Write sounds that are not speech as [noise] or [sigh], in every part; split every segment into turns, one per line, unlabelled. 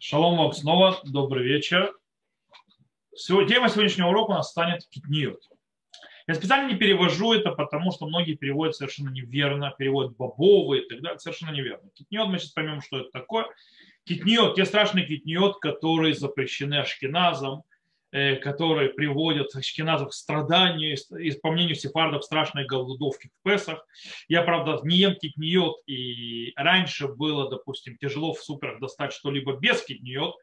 Шалом вам снова, добрый вечер. Тема сегодняшнего урока у нас станет китниот. Я специально не перевожу это, потому что многие переводят совершенно неверно, переводят бобовые и так далее, совершенно неверно. Китниот, мы сейчас поймем, что это такое. Китниот, те страшные китниот, которые запрещены ашкеназом, которые приводят ашкеназов к страданию, и, по мнению сефардов, страшной голодовки в Песах. Я, правда, не ем китниот, и раньше было, допустим, тяжело в суперах достать что-либо без китниот,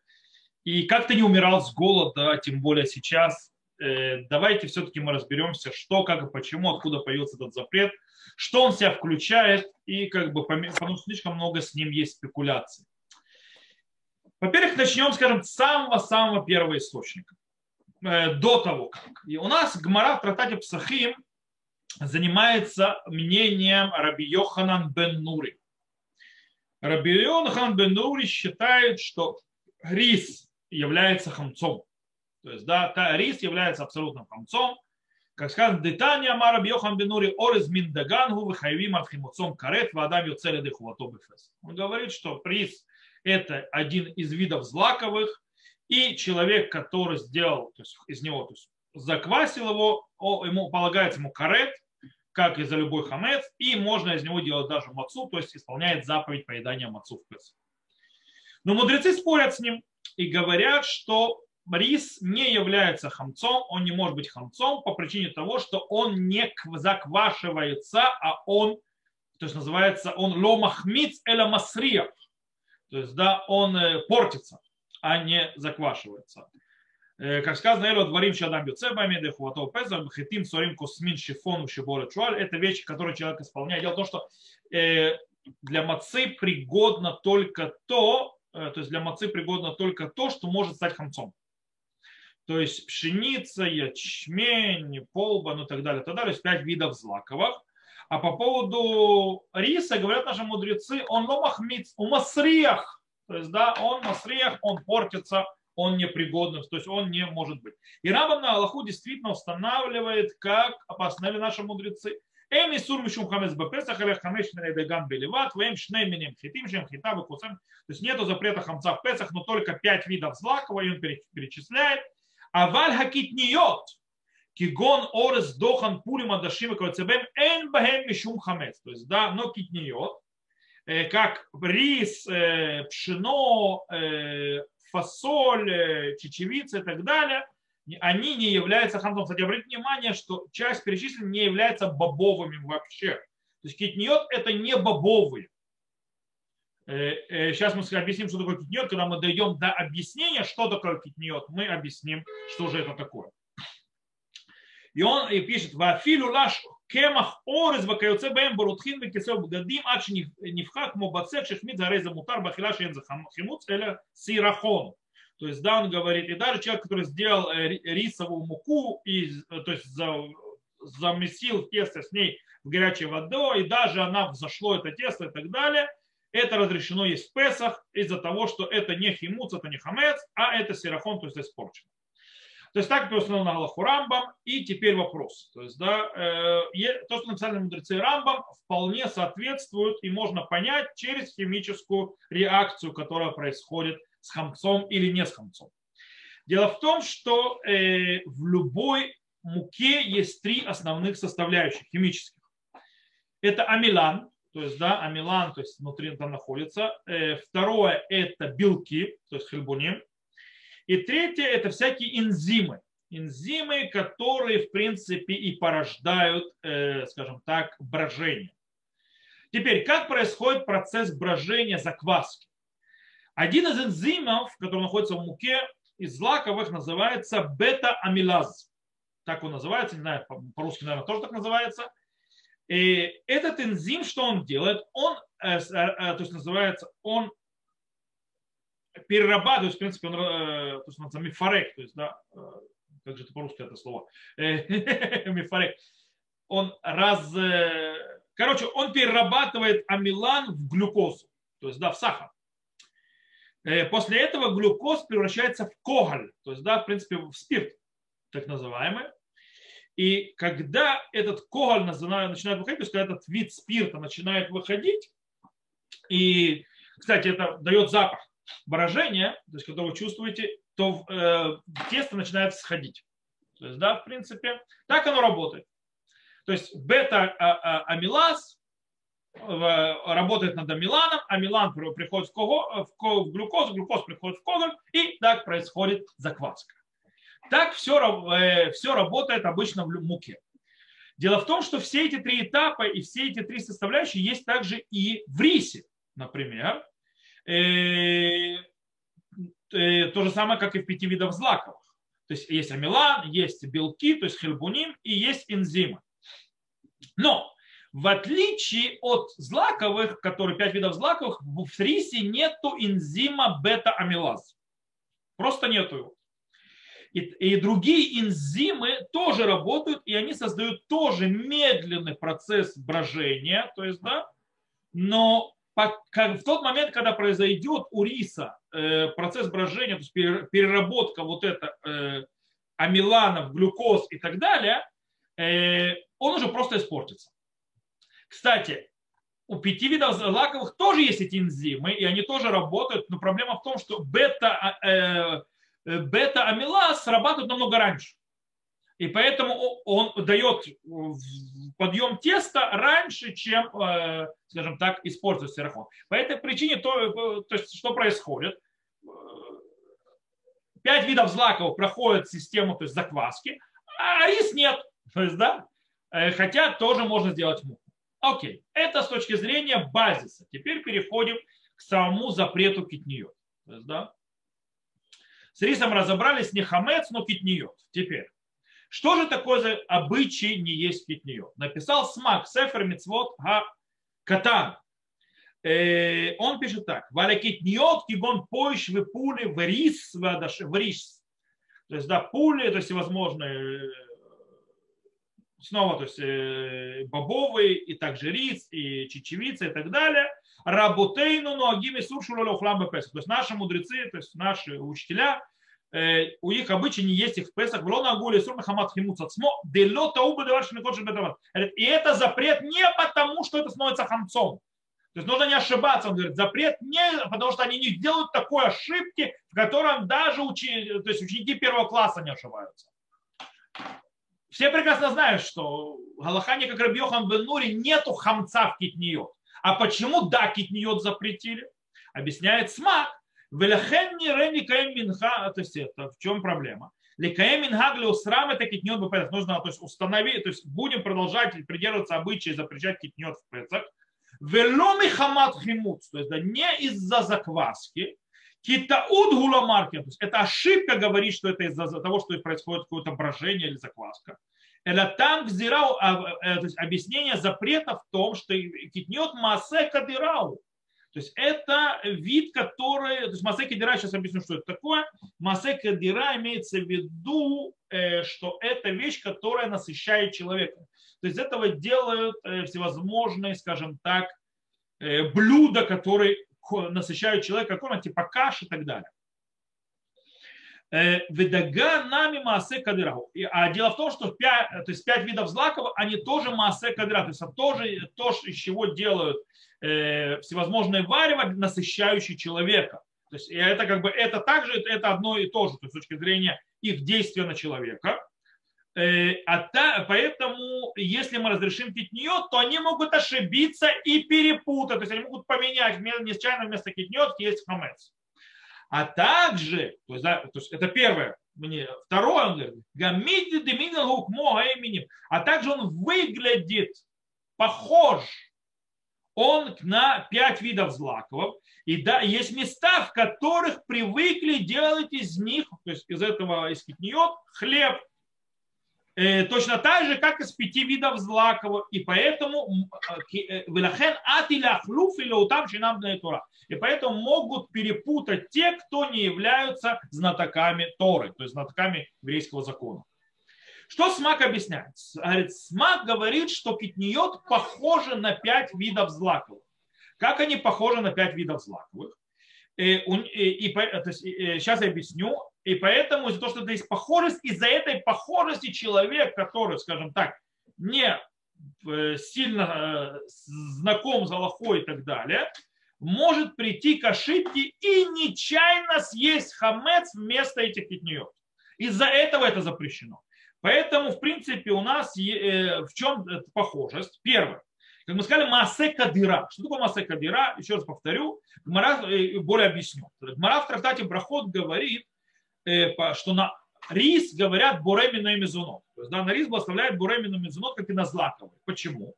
и как-то не умирал с голода, тем более сейчас. Э, давайте все-таки мы разберемся, что, как и почему, откуда появился этот запрет, что он себя включает, и как бы, потому что слишком много с ним есть спекуляций. Во-первых, начнем, скажем, с самого-самого первого источника. Э, до того как. И у нас Гмара в трактате Псахим занимается мнением Раби Йоханан бен Нури. Раби Йохан бен Нури считает, что рис является хамцом. То есть, да, рис является абсолютным хамцом. Как сказано, Детания Мара Бьохан Бенури Орез Миндагангу Вихайвим Архимуцом Карет Вадам Юцели Дехуатобифес. Он говорит, что рис это один из видов злаковых, и человек, который сделал то есть из него, то есть заквасил его, ему полагается ему карет, как и за любой хамец, и можно из него делать даже мацу, то есть исполняет заповедь поедания мацу в Песах. Но мудрецы спорят с ним и говорят, что рис не является хамцом, он не может быть хамцом по причине того, что он не заквашивается, а он, то есть называется, он ломахмиц эля масриях, то есть да, он э, портится а не заквашивается. Э, как сказано, Эло дворим шадам юцебами, дехуатов пезах, хитим сорим космин шифону шиборы чуаль. Это вещи, которые человек исполняет. Дело в том, что э, для мацы пригодно только то, э, то есть для мацы пригодно только то, что может стать хамцом. То есть пшеница, ячмень, полба, ну и так далее, так далее. То есть пять видов злаковых. А по поводу риса, говорят наши мудрецы, он ломахмиц, у масриях, то есть, да, он масрех, он портится, он непригодный, то есть он не может быть. И Рамбам на Аллаху действительно устанавливает, как постановили наши мудрецы. Эм и сур мишум хамес бепесах, или хамеш деган белеват, вэм шней миним хитим, шем хита выкусем. То есть нету запрета хамца в Песах, но только пять видов злакова, и он перечисляет. А валь хакитниот, кигон орес дохан пулим адашим и квацебем, эн бахем мишум хамес. То есть, да, но китниот, Э, как рис, э, пшено, э, фасоль, чечевица и так далее, они не являются хамзом. Кстати, обратите внимание, что часть перечисленных не является бобовыми вообще. То есть китниот это не бобовые. Сейчас мы объясним, что такое китниот. Когда мы дойдем до объяснения, что такое китниот, мы объясним, что же это такое. И он и пишет, вафилу лаш кемах орез вакайоце бэм барутхин векисев бгадим ад шенифха кмо бацет шехмит зарей замутар бахила шен за химуц эля сирахон. То есть, да, он говорит, и даже человек, который сделал э, рисовую муку, и, э, то есть замесил тесто с ней в горячей водой, и даже она взошло это тесто и так далее, это разрешено есть в Песах из-за того, что это не химуц, это не хамец, а это сирахон, то есть испорчено. То есть так установил на Галаху Рамбам. И теперь вопрос. То есть, да, э, то, что написали мудрецы Рамбам, вполне соответствует и можно понять через химическую реакцию, которая происходит с хамцом или не с хамцом. Дело в том, что э, в любой муке есть три основных составляющих химических. Это амилан, то есть, да, амилан, то есть внутри там находится. Э, второе – это белки, то есть хельбуним. И третье – это всякие энзимы. Энзимы, которые, в принципе, и порождают, э, скажем так, брожение. Теперь, как происходит процесс брожения закваски? Один из энзимов, который находится в муке, из злаковых называется бета-амилаз. Так он называется, не знаю, по-русски, наверное, тоже так называется. И этот энзим, что он делает? Он, э, э, то есть называется, он перерабатывает, в принципе, он, э, то есть, называется мифарек, то есть, да, э, как же это по-русски это слово, э, [laughs] мифарек, он раз, короче, он перерабатывает амилан в глюкозу, то есть, да, в сахар. После этого глюкоз превращается в коголь, то есть, да, в принципе, в спирт, так называемый. И когда этот коголь начинает выходить, то есть когда этот вид спирта начинает выходить, и, кстати, это дает запах, брожение, то есть когда вы чувствуете, то э, тесто начинает сходить. То есть, да, в принципе, так оно работает. То есть бета-амилаз работает над амиланом, амилан приходит в, кого, в глюкозу, глюкоз приходит в коголь, и так происходит закваска. Так все, э, все работает обычно в муке. Дело в том, что все эти три этапа и все эти три составляющие есть также и в рисе. Например, то же самое, как и в пяти видах злаковых. То есть есть амилан, есть белки, то есть хельбунин и есть энзимы. Но в отличие от злаковых, которые пять видов злаковых, в рисе нету энзима бета-амилаз. Просто нету его. И, и другие энзимы тоже работают, и они создают тоже медленный процесс брожения, то есть, да, но в тот момент, когда произойдет у риса э, процесс брожения, то есть переработка вот это э, амиланов, глюкоз и так далее, э, он уже просто испортится. Кстати, у пяти видов злаковых тоже есть эти энзимы, и они тоже работают, но проблема в том, что бета, бета-амилаз срабатывает намного раньше. И поэтому он дает подъем теста раньше, чем, э, скажем так, использует стерохон. По этой причине, то, то есть, что происходит? Пять видов злаков проходят систему то есть, закваски, а рис нет. [laughs] То есть, да, э, хотя тоже можно сделать муку. Окей, это с точки зрения базиса. Теперь переходим к самому запрету китниот. То есть, да, с рисом разобрались не хамец, но китниот. Теперь, что же такое за обычай не есть питье? Написал Смак, Сефер Мицвод Ха Катан. Э, он пишет так. Валякитниот кигон пойш вы пули в рис в рис. То есть, да, пули, то есть всевозможные э, снова, то есть э, бобовые, и также рис, и чечевица, и так далее. Работейну, но агими сушуру лохлам То есть наши мудрецы, то есть наши учителя, у них обычай не есть их в Песах, в Лона Агуле, Сур Хамат Химут Сацмо, Дело Тауба Деварши Микот И это запрет не потому, что это становится хамцом. То есть нужно не ошибаться, он говорит, запрет не, потому что они не делают такой ошибки, в котором даже учи, то есть ученики первого класса не ошибаются. Все прекрасно знают, что Галахане, как Рабьехан Бен нету хамца в китниот. А почему да, китниот запретили? Объясняет смак, Велехен не рени каем минха, то есть это в чем проблема? Лекаем минха для усрам это китнет в Песах. Нужно то есть, установить, то есть будем продолжать придерживаться обычая запрещать китнет в Песах. Веломи хамат химут, то есть да, не из-за закваски, Китауд гуламарки, то есть это ошибка говорить, что это из-за того, что происходит какое-то брожение или закваска. Это там взирал, а, э, то есть объяснение запрета в том, что китнет массе кадирау. То есть это вид, который... То есть Масека Дира, сейчас объясню, что это такое. Масека Дира имеется в виду, э, что это вещь, которая насыщает человека. То есть этого делают э, всевозможные, скажем так, э, блюда, которые насыщают человека, как он, типа каш и так далее. Ведага нами маасе кадыраху. А дело в том, что пять, то есть пять видов злаков, они тоже маасе кадыра. То есть тоже то, из чего делают э, всевозможные варево, насыщающие человека. То есть это как бы это также это одно и то же, то есть с точки зрения их действия на человека. Э, а та, поэтому, если мы разрешим китниот, то они могут ошибиться и перепутать. То есть они могут поменять нечаянно вместо китниот есть хамец. А также, то есть, да, то есть это первое, мне, второе, он говорит, гамиди деминал именем, а также он выглядит похож он на пять видов злаков. И да, есть места, в которых привыкли делать из них, то есть из этого, из китниот, хлеб. Э, точно так же, как из пяти видов злаков. И поэтому э, э. И поэтому могут перепутать те, кто не являются знатоками Торы, то есть знатоками еврейского закона. Что Смак объясняет? Говорит, Смак говорит, что китниот похоже на пять видов злаковых. Как они похожи на пять видов злаковых? И, и, и, то есть, сейчас я объясню. И поэтому из-за того, что это есть похожесть, из-за этой похожести человек, который, скажем так, не э, сильно э, знаком с Аллахой и так далее, может прийти к ошибке и нечаянно съесть хамец вместо этих китниот. Из-за этого это запрещено. Поэтому, в принципе, у нас э, в чем похожесть? Первое. Как мы сказали, массе кадира. Что такое массе кадира? Еще раз повторю, Гмара более объясню. Гмара в трактате Брахот говорит, что на рис говорят буремину и мезунот. То есть да, на рис благословляет буремину и мезунот, как и на злаковый. Почему?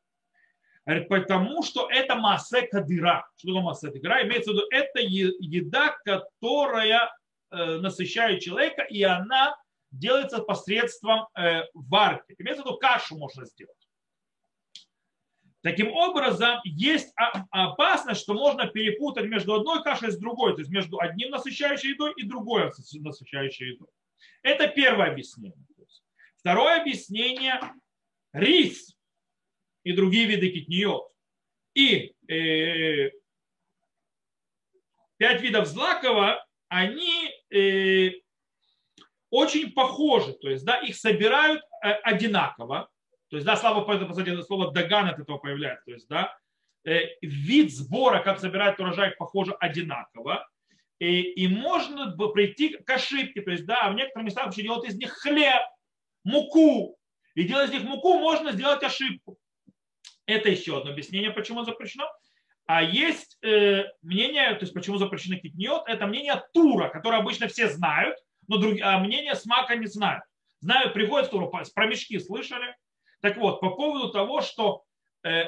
Потому что это массе кадира. Что такое массе кадира? Имеется в виду, это еда, которая насыщает человека, и она делается посредством варки. Имеется в виду, кашу можно сделать. Таким образом, есть опасность, что можно перепутать между одной кашей с другой, то есть между одним насыщающей едой и другой насыщающей едой. Это первое объяснение. Второе объяснение – рис и другие виды китниот. И э, пять видов злакова, они э, очень похожи, то есть да, их собирают э, одинаково, то есть, да, слава, кстати, слово даган от этого появляется. То есть, да, э, вид сбора, как собирать урожай, похоже одинаково. И, и можно прийти к ошибке. То есть, да, в некоторых местах вообще делают из них хлеб, муку. И делать из них муку можно сделать ошибку. Это еще одно объяснение, почему запрещено. А есть э, мнение, то есть почему запрещено китниот, это мнение Тура, которое обычно все знают, но друг, а мнение Смака не знают. Знают, приходят в Туру, про мешки слышали, так вот, по поводу того, что э,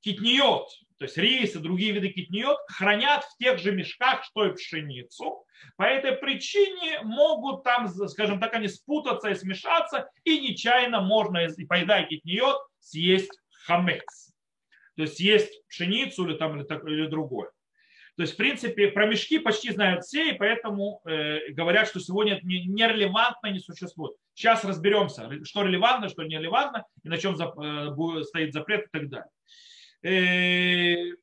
китниот, то есть рис и другие виды китниот, хранят в тех же мешках, что и пшеницу. По этой причине могут там, скажем так, они спутаться и смешаться, и нечаянно можно, поедая китниот, съесть хамец. То есть съесть пшеницу или, там, или, так, или другое. То есть, в принципе, про мешки почти знают все, и поэтому э, говорят, что сегодня это нерелевантно не существует. Сейчас разберемся, что релевантно, что не релевантно, и на чем э, стоит запрет и так далее. Э,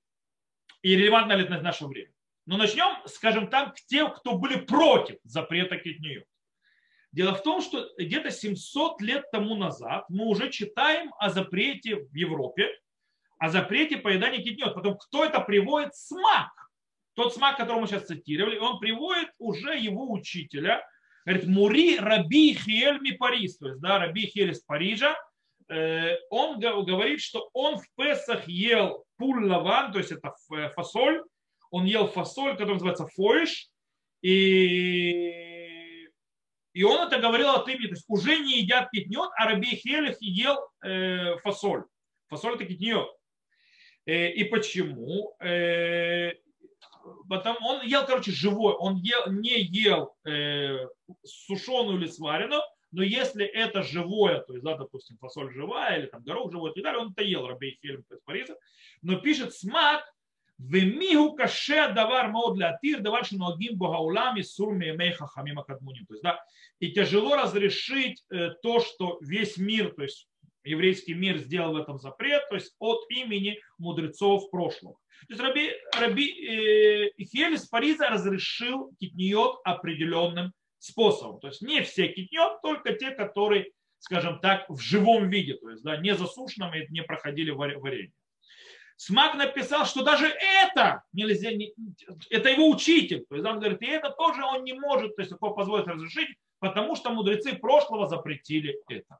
и релевантно ли это в наше время. Но начнем, скажем так, с тех, кто были против запрета китнию. Дело в том, что где-то 700 лет тому назад мы уже читаем о запрете в Европе, о запрете поедания китниот. Потом, кто это приводит? Смак тот смак, который мы сейчас цитировали, он приводит уже его учителя, говорит, Мури Раби Хиэль Парис, то есть, да, Раби Хиэль из Парижа, э, он говорит, что он в Песах ел пуль лаван, то есть это э, фасоль, он ел фасоль, который называется фоиш, и, и он это говорил от имени, то есть уже не едят китнет, а Раби Хелих ел э, фасоль. Фасоль это китнет. И почему? Потом он ел, короче, живой, он ел, не ел э, сушеную или сваренную, но если это живое, то есть, да, допустим, фасоль живая или там горох живой и так далее, он это ел, Рабей Хельм из Парижа, но пишет смак, Вемигу каше давар мод для атир, давар шиногим богаулами сурми мейха хамима кадмуним. То есть, да, и тяжело разрешить э, то, что весь мир, то есть еврейский мир сделал в этом запрет, то есть от имени мудрецов прошлого. То есть Раби, Раби э, Ихель из Париза разрешил китниот определенным способом. То есть не все китниот, только те, которые, скажем так, в живом виде, то есть да, не засушенном и не проходили варенье. Смак написал, что даже это нельзя, это его учитель. То есть он говорит, и это тоже он не может то есть, такое позволить разрешить, потому что мудрецы прошлого запретили это.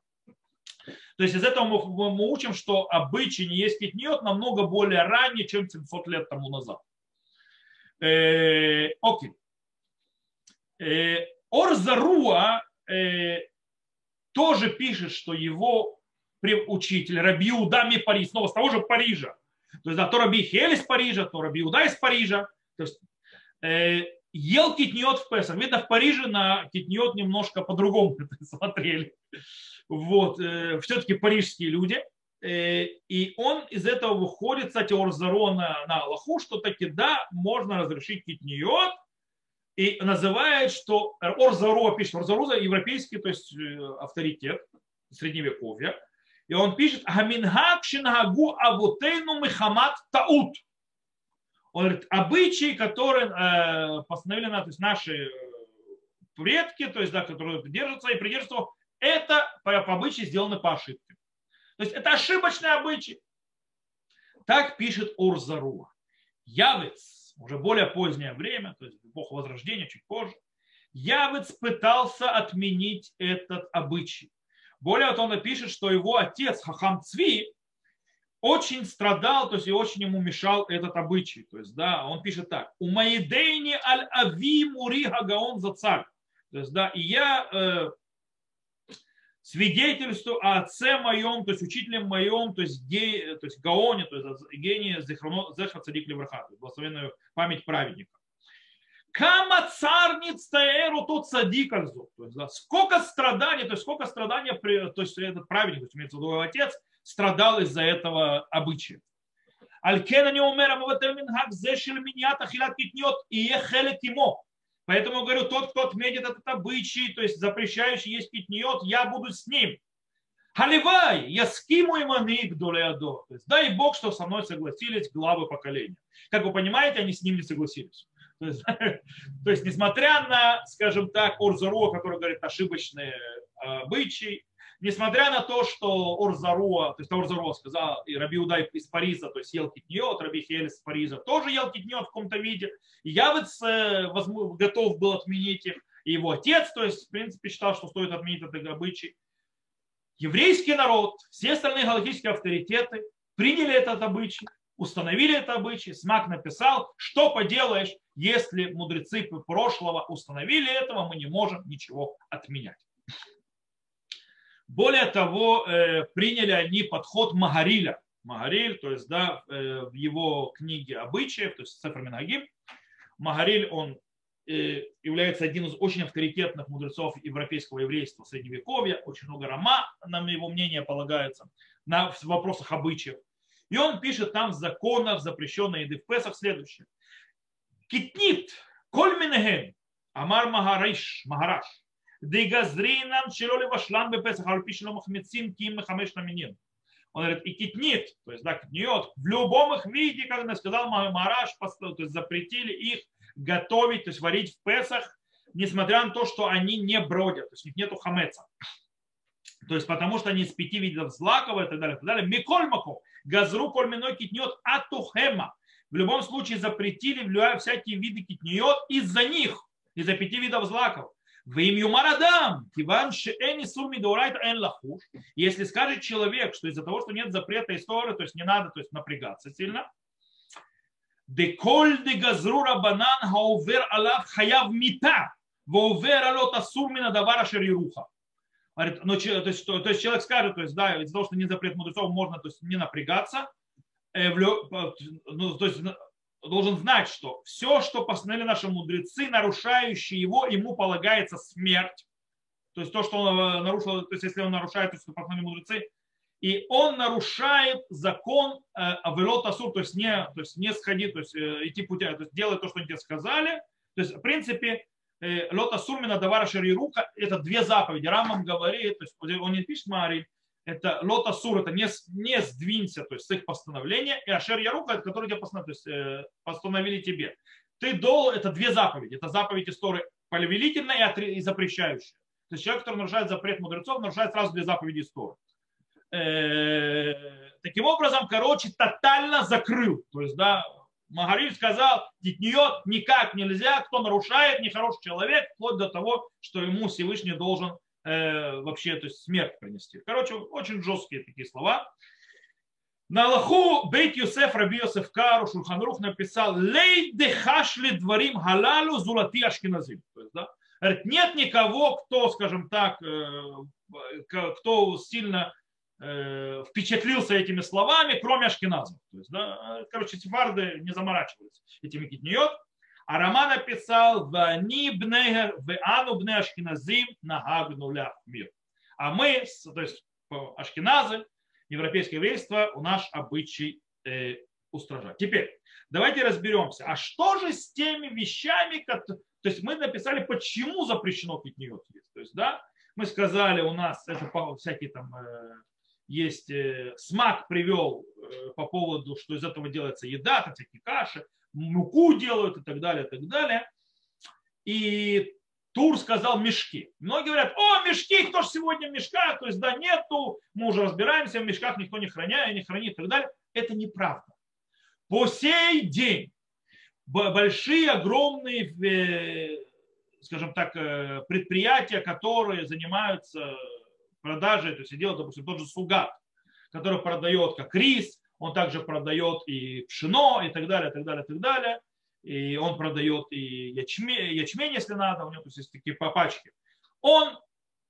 То есть из этого мы, мы учим, что обычай не есть китниот намного более ранее, чем 700 лет тому назад. Э, окей. Э, Орзаруа э, тоже пишет, что его учитель Раби Удами Париж, снова с того же Парижа. То есть, да, то Раби Хель из Парижа, то Раби Уда из Парижа. То есть, э, ел китниот в Песах. Видно, в Париже на китниот немножко по-другому [laughs] смотрели вот, э, все-таки парижские люди. Э, и он из этого выходит, кстати, Орзаро на, Аллаху, что таки да, можно разрешить китниот, и называет, что Орзаро пишет, Орзаро европейский, то есть э, авторитет средневековья, и он пишет, Хаминхак шинагу авутейну михамат таут. Он говорит, обычаи, которые э, постановлены, то есть наши предки, то есть, да, которые держатся и придерживаются это по, обычаю сделано по ошибке. То есть это ошибочный обычай. Так пишет Урзаруа. Явец уже более позднее время, то есть эпоха Возрождения, чуть позже, Явец пытался отменить этот обычай. Более того, он напишет, что его отец Хахам Цви очень страдал, то есть и очень ему мешал этот обычай. То есть, да, он пишет так. У Маидейни аль-Ави Мури Хагаон за царь. То есть, да, и я э, свидетельствую о отце моем, то есть учителем моем, то есть, ге, то есть Гаоне, то есть гении Зехар Цадик Левраха, благословенную память праведника. Кама царниц таэру тот садикальзу. То есть, да, сколько страданий, то есть сколько страданий, то есть этот праведник, то есть имеется в виду отец, страдал из-за этого обычая. Аль-Кен они умер, минхак зешил миньят ахилат китнет и ехелек ему. Поэтому говорю, тот, кто отметит этот обычай, то есть запрещающий есть китниот, я буду с ним. Халивай, я скиму им аник долеадо. То есть дай Бог, что со мной согласились главы поколения. Как вы понимаете, они с ним не согласились. То есть, [laughs] то есть несмотря на, скажем так, Орзаруа, который говорит ошибочные обычаи, несмотря на то, что Орзаруа, то есть Орзаруа сказал, и Раби Удай из Париза, то есть ел китниот, Раби Хель из Париза тоже ел китниот в каком-то виде, Явец э, готов был отменить их, и его отец, то есть, в принципе, считал, что стоит отменить этот обычай. Еврейский народ, все остальные галактические авторитеты приняли этот обычай, установили это обычай. Смак написал, что поделаешь, если мудрецы прошлого установили этого, мы не можем ничего отменять. Более того, э, приняли они подход Магариля. Магариль, то есть да, э, в его книге обычаев, то есть Сефер Минагим, Магариль, он э, является один из очень авторитетных мудрецов европейского еврейства средневековья. Очень много рома, на его мнение, полагается на вопросах обычаев. И он пишет там в законах запрещенной еды в Песах следующее. Китнит, коль минеген, амар магариш, магараш, Дегазринам широли вашлан бепесах, арпишину махмецим ким махамеш наминин. Он говорит, и китнит, то есть, да, китниот, в любом их виде, как сказал Мараш, то есть запретили их готовить, то есть варить в Песах, несмотря на то, что они не бродят, то есть у них нету хамеца. То есть потому что они из пяти видов злакова и так далее. И так далее. Микольмаку, газру кольминой китнет атухема. В любом случае запретили всякие виды китниот из-за них, из-за пяти видов злаков. Если скажет человек, что из-за того, что нет запрета истории, то есть не надо то есть напрягаться сильно, Деколь де газрура банан хаувер алав хаяв мита, ваувер алот асур мина давара шерируха. Говорит, ну, то, есть, то, то есть человек скажет, то есть, да, из-за того, что не запрет мудрецов, можно то есть, не напрягаться. Э, в, ну, то есть, должен знать, что все, что постановили наши мудрецы, нарушающие его, ему полагается смерть. То есть то, что он э, нарушил, то есть если он нарушает, то, что постановили мудрецы, и он нарушает закон э, Авелот Асур, то есть не, то есть не сходить, то есть э, идти путя, то есть делать то, что они тебе сказали. То есть, в принципе, Лот Асур Минадавара Шарирука, это две заповеди. Рамам говорит, то есть он не пишет Мари, это лота сур, это не, не сдвинься, то есть с их постановления, и ашер ярука, это который тебе постановили, то есть, э, постановили тебе. Ты дол, это две заповеди. Это заповедь истории повелительная и запрещающая. То есть человек, который нарушает запрет мудрецов, нарушает сразу две заповеди истории. Э, таким образом, короче, тотально закрыл. То есть, да, Магариль сказал, детниот никак нельзя, кто нарушает, нехороший человек, вплоть до того, что ему Всевышний должен э, вообще то есть смерть принести. Короче, очень жесткие такие слова. На Аллаху Бейт Юсеф Раби Йосеф Кару Шульханрух написал «Лей дехашли дворим халалу зулати ашкиназим». То есть, да, говорит, нет никого, кто, скажем так, э, кто сильно э, впечатлился этими словами, кроме ашкеназов. То есть, да, короче, сефарды не заморачивались этими китниот. А Роман написал «Вани бнегер, ану бне ашкиназим нагагнуля мир». А мы, то есть ашкеназы, европейское еврейство, у нас обычай э, устражать. Теперь давайте разберемся, а что же с теми вещами, которые, то есть мы написали, почему запрещено пить нее. То есть, да, мы сказали, у нас это всякие там э, есть э, смак привел э, по поводу, что из этого делается еда, там всякие каши, муку делают и так далее, и так далее. И Тур сказал мешки. Многие говорят, о, мешки, кто же сегодня в мешках? То есть, да, нету, мы уже разбираемся, в мешках никто не храняет, не хранит и так далее. Это неправда. По сей день большие, огромные, э, скажем так, э, предприятия, которые занимаются продажей, то есть делают, допустим, тот же Сугат, который продает как рис, он также продает и пшено, и так далее, и так далее, и так далее. И он продает и ячмень, ячмень если надо, у него то есть такие пачки. Он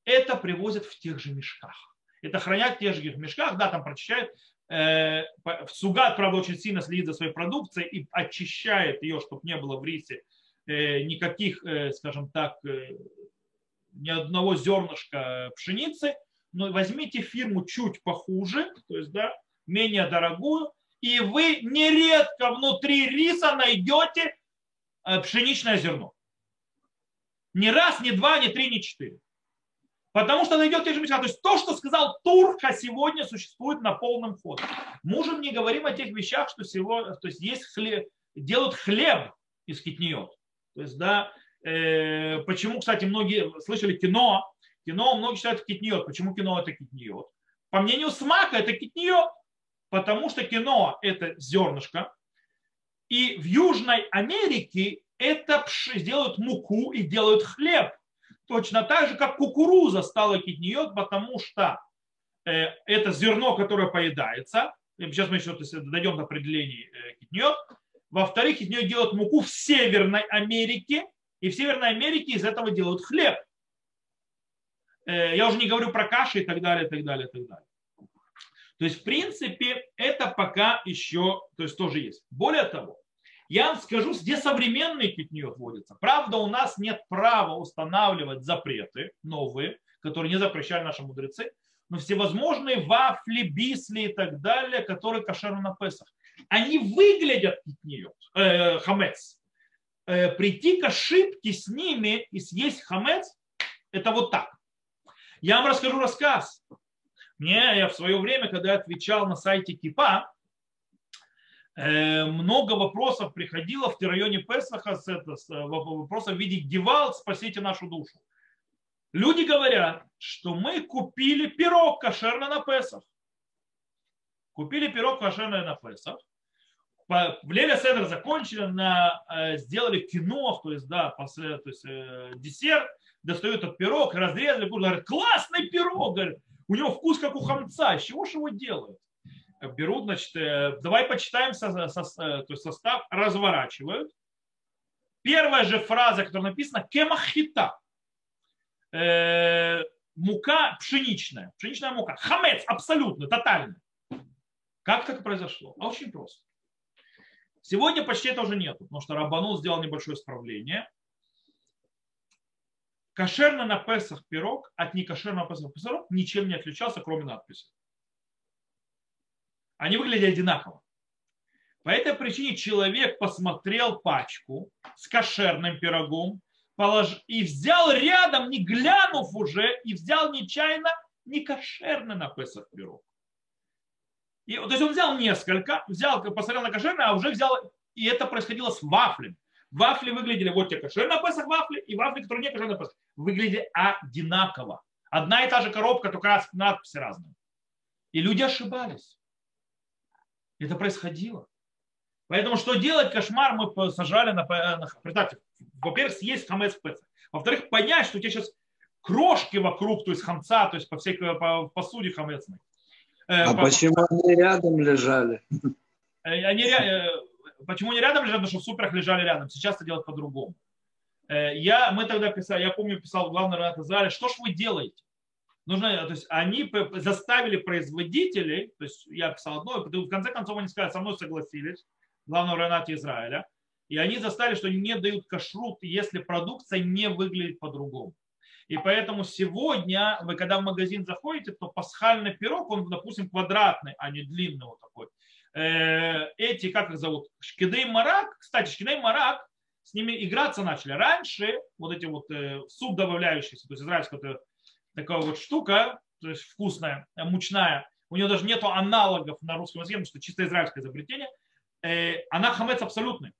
это привозит в тех же мешках. Это хранят в тех же мешках, да, там прочищают. Э, Сугат, правда, очень сильно следит за своей продукцией и очищает ее, чтобы не было в рисе э, никаких, э, скажем так, ни одного зернышка пшеницы. Но возьмите фирму чуть похуже, то есть, да, менее дорогую, и вы нередко внутри риса найдете пшеничное зерно. Не раз, не два, не три, не четыре. Потому что найдет те же мечта. То есть то, что сказал Турха, сегодня существует на полном ходе. Мы уже не говорим о тех вещах, что сегодня, то есть есть хлеб, делают хлеб из китниот. То есть, да, э, почему, кстати, многие слышали кино, кино многие считают китниот. Почему кино это китниот? По мнению Смака это китниот, потому что кино это зернышко, и в Южной Америке это делают муку и делают хлеб. Точно так же, как кукуруза стала китниот, потому что э, это зерно, которое поедается. Сейчас мы еще дойдем до определений э, китниот. Во-вторых, из нее делают муку в Северной Америке. И в Северной Америке из этого делают хлеб. Э, я уже не говорю про каши и так далее, и так далее, и так далее. То есть, в принципе, это пока еще, то есть тоже есть. Более того, я вам скажу, где современные китниот вводятся. Правда, у нас нет права устанавливать запреты новые, которые не запрещали наши мудрецы, но всевозможные вафли, бисли и так далее, которые кошерны на Песах. Они выглядят китниот, э, хамец. Э, прийти к ошибке с ними и съесть хамец, это вот так. Я вам расскажу рассказ. Мне я в свое время, когда отвечал на сайте Кипа, Э, много вопросов приходило в районе Песаха с, с э, вопросом в виде Гевал, спасите нашу душу. Люди говорят, что мы купили пирог кошерный на Песах. Купили пирог кошерный на Песах. В Леля Седер закончили, на, э, сделали кино, то есть, да, после, то есть, десерт, достают этот пирог, разрезали, говорят, классный пирог, говорят, у него вкус как у хамца, с чего же его делают? берут, значит, э, давай почитаем со, со, э, то есть состав, разворачивают. Первая же фраза, которая написана, кемахита. Э, мука пшеничная, пшеничная мука. Хамец, абсолютно, тотально. Как так произошло? А очень просто. Сегодня почти это уже нету, потому что Рабанул сделал небольшое исправление. Кошерный на Песах пирог от некошерного Песах пирог ничем не отличался, кроме надписи они выглядели одинаково. По этой причине человек посмотрел пачку с кошерным пирогом полож... и взял рядом, не глянув уже, и взял нечаянно не кошерный на Песах пирог. И, то есть он взял несколько, взял, посмотрел на кошерный, а уже взял, и это происходило с вафлями. Вафли выглядели, вот те кошерные на Песах вафли, и вафли, которые не кошерные на Песах, выглядели одинаково. Одна и та же коробка, только раз надписи разные. И люди ошибались. Это происходило. Поэтому что делать? Кошмар мы сажали на... Представьте, во-первых, съесть хамец в Песах. Во-вторых, понять, что у тебя сейчас крошки вокруг, то есть хамца, то есть по всей по посуде хамецной.
Э, а по... почему они рядом лежали?
Э, они, э, почему они рядом лежали? Потому что в суперах лежали рядом. Сейчас это делать по-другому. Я, мы тогда писали, я помню, писал главный Ренат Израиля, что ж вы делаете? нужно, то есть они заставили производителей, то есть я писал одно, в конце концов они сказали, со мной согласились, главного Рената Израиля, и они заставили, что не дают кашрут, если продукция не выглядит по-другому. И поэтому сегодня, вы когда в магазин заходите, то пасхальный пирог, он, допустим, квадратный, а не длинный вот такой. Э, эти, как их зовут, шкидей марак, кстати, шкидей марак, с ними играться начали. Раньше вот эти вот э, суп добавляющийся, то есть израильского такая вот штука, то есть вкусная, э, мучная, у нее даже нет аналогов на русском языке, потому что чисто израильское изобретение, э, она хамец абсолютный.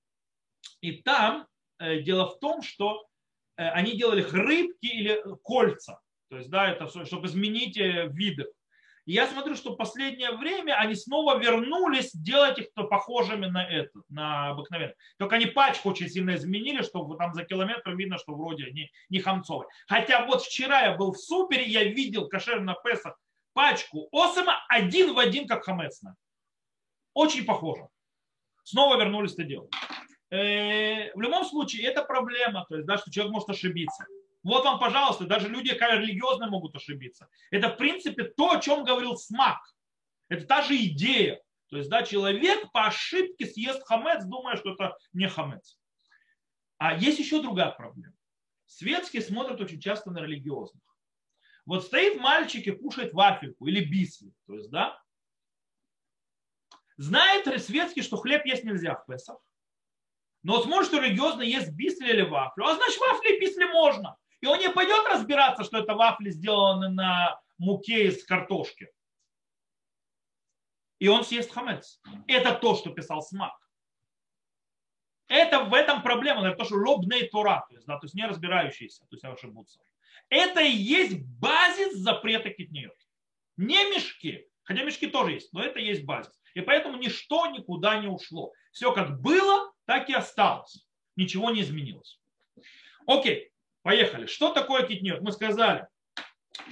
И там э, дело в том, что они делали рыбки или кольца, то есть, да, это чтобы изменить виды. И я смотрю, что в последнее время они снова вернулись делать их похожими на это, на обыкновенные. Только они пачку очень сильно изменили, что там за километр видно, что вроде не, не хамцовые. Хотя вот вчера я был в супере, я видел кошер на Песах пачку осыма один в один, как хамецна. Очень похоже. Снова вернулись это дело. Э, в любом случае, это проблема, то есть, да, что человек может ошибиться. Вот вам, пожалуйста, даже люди религиозные могут ошибиться. Это, в принципе, то, о чем говорил Смак. Это та же идея. То есть, да, человек по ошибке съест хамец, думая, что это не хамец. А есть еще другая проблема. Светские смотрят очень часто на религиозных. Вот стоит мальчик и кушает вафельку или бисли. То есть, да, знает светский, что хлеб есть нельзя в Песах. Но вот сможет религиозно есть бисли или вафлю. А значит, вафли и бисли можно. И он не пойдет разбираться, что это вафли сделаны на муке из картошки. И он съест хамец. Это то, что писал Смак. Это в этом проблема, это то, что лобный тора, то есть, да, то есть не разбирающийся, то есть ошибутся. Это и есть базис запрета китниот. Не мешки, хотя мешки тоже есть, но это есть базис. И поэтому ничто никуда не ушло. Все как было, так и осталось. Ничего не изменилось. Окей. Поехали. Что такое китниот? Мы сказали.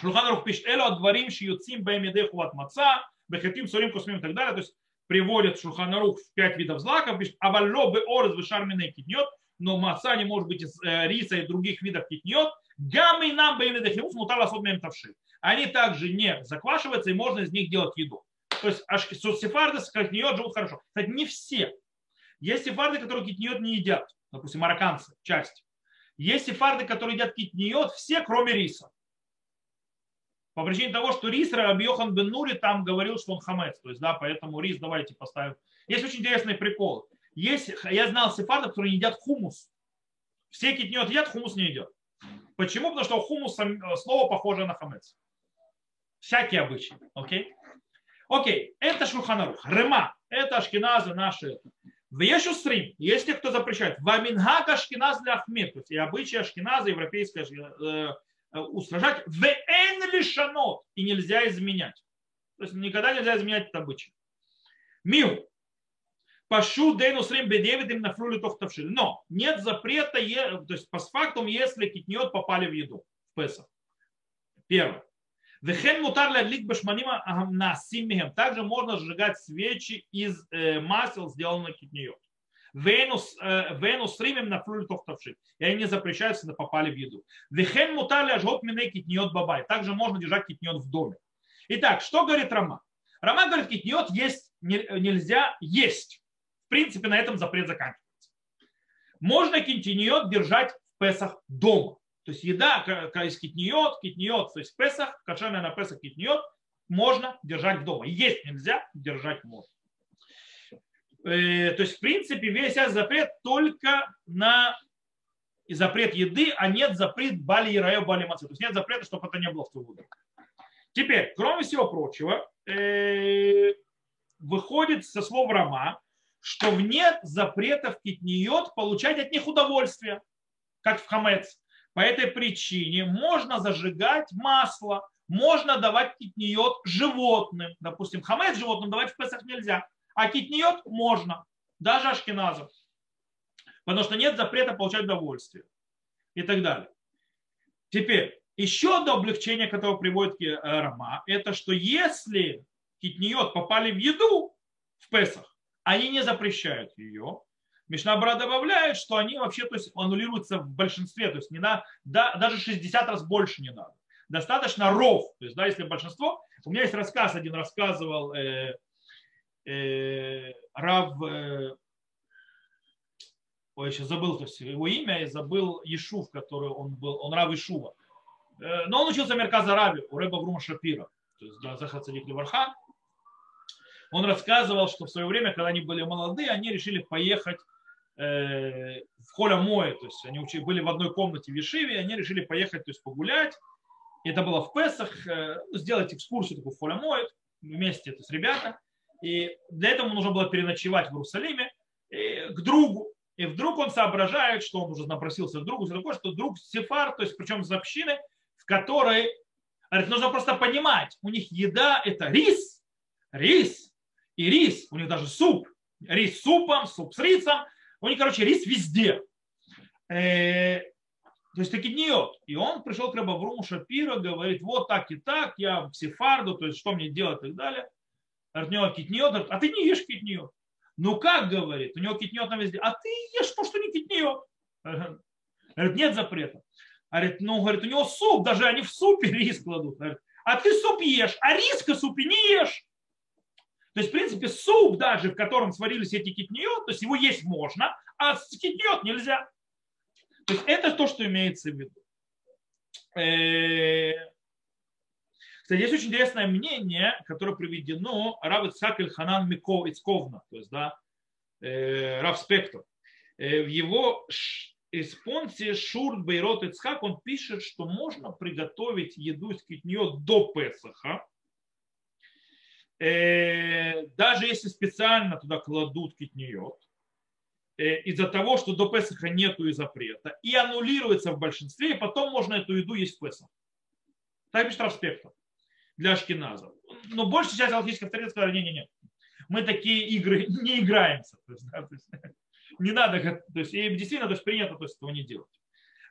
Шулханарух пишет, эло адварим шиюцим бэмидеху от маца, бехатим сурим кусмим и так далее. То есть приводит Шулханарух в пять видов злаков, пишет, авалло бы орз вышарминой китниот, но маца не может быть из э, риса и других видов китниот, гам и нам бэмидехимус мутал особенно тавши. Они также не заквашиваются и можно из них делать еду. То есть сефарды с китниот живут хорошо. Кстати, не все. Есть сефарды, которые китниот не едят. Допустим, марокканцы, часть. Есть сефарды, которые едят китниот, все, кроме риса. По причине того, что рис Рабьохан бен Нури там говорил, что он хамец. То есть, да, поэтому рис давайте поставим. Есть очень интересный прикол. Есть, я знал сефардов, которые не едят хумус. Все китниот едят, хумус не едят. Почему? Потому что хумус слово похоже на хамец. Всякие обычаи. Окей? Окей, это шурханарух. Рема. Это ашкеназы наши в Ешустрим, есть те, кто запрещает. В Аминхак Ашкиназ для Ахмед, то есть и обычаи Ашкиназа, европейская, э, э, устражать. В Эн лишанот, и нельзя изменять. То есть никогда нельзя изменять это обычай. Мил. Пашу дейну срим бедевидим на фрулю тохтавшиль. Но нет запрета, то есть по фактам, если китниот попали в еду в Песах. Первое. Вехен мутар лик башманима насимихем. Также можно сжигать свечи из э, масел, сделанных китниот. Венус, э, Венус римем на флюльтовтовши. И они запрещаются, когда попали в еду. Вехен мутар ляжот миней китниот бабай. Также можно держать китниот в доме. Итак, что говорит Рама? Рама говорит, китниот есть, нельзя есть. В принципе, на этом запрет заканчивается. Можно китниот держать в Песах дома. То есть еда из китниот, китниот, то есть Песах, кошерная на Песах китниот, можно держать дома. Есть нельзя, держать можно. Э, то есть, в принципе, весь этот запрет только на запрет еды, а нет запрет бали и раю, бали мацы. То есть нет запрета, чтобы это не было в твою Теперь, кроме всего прочего, э, выходит со слов Рама, что нет запретов китниот получать от них удовольствие, как в хамец. По этой причине можно зажигать масло, можно давать китниот животным. Допустим, хамец животным давать в Песах нельзя, а китниот можно, даже ашкеназов. Потому что нет запрета получать удовольствие и так далее. Теперь, еще одно облегчение, которое приводит к Рама, это что если китниот попали в еду в Песах, они не запрещают ее, Мишнабра добавляет, что они вообще то есть, аннулируются в большинстве, то есть не на, да, даже 60 раз больше не надо. Достаточно ров, то есть да, если большинство. У меня есть рассказ, один рассказывал э, э, Рав, э, ой, сейчас забыл то есть, его имя, и забыл Ешув, который он был, он Рав Ишува. Э, но он учился в Мерказа Рави, у Рэба Брума Шапира, то есть да, Захар Цадик Левархан. Он рассказывал, что в свое время, когда они были молодые, они решили поехать в Холя Мое, то есть они были в одной комнате в Ешиве, они решили поехать, то есть погулять. И это было в Песах, э, ну, сделать экскурсию такую в Холя Мое вместе то есть ребята. И для этого нужно было переночевать в Иерусалиме к другу. И вдруг он соображает, что он уже напросился к другу, такое, что друг Сефар, то есть причем из общины, в которой Говорит, нужно просто понимать, у них еда это рис, рис и рис, у них даже суп, рис с супом, суп с рисом, у них, короче, рис везде. Э, то есть таки гниет. И он пришел к Рабавруму Шапира, говорит, вот так и так, я в сефарду, то есть что мне делать и так далее. Говорит, у него китниот, а ты не ешь китниот. Ну как, говорит, у него китниот на везде, а ты ешь то, что не китниот. Говорит, нет запрета. Говорит, ну, говорит, у него суп, даже они в супе рис кладут. Говорит, а ты суп ешь, а рис в супе не ешь. То есть, в принципе, суп даже, в котором сварились эти китниот, то есть его есть можно, а китниот нельзя. То есть это то, что имеется в виду. Э, кстати, есть очень интересное мнение, которое приведено Рав Ицхак Ханан Ицковна, то есть, да, э, Рав Спектр. Э, в его эспонсе Шурт Бейрот Ицхак он пишет, что можно приготовить еду из китниот до Песаха, даже если специально туда кладут китниот, Э, из-за того, что до Песаха нету и запрета, и аннулируется в большинстве, и потом можно эту еду есть в Песах. Так пишет Равспектор для ашкеназов. Но большая часть алхимических авторитетов сказали, не-не-не, мы такие игры [laughs] не играемся. То есть, да, то есть, [laughs] не надо, то есть, и действительно то есть, принято то есть, этого не делать.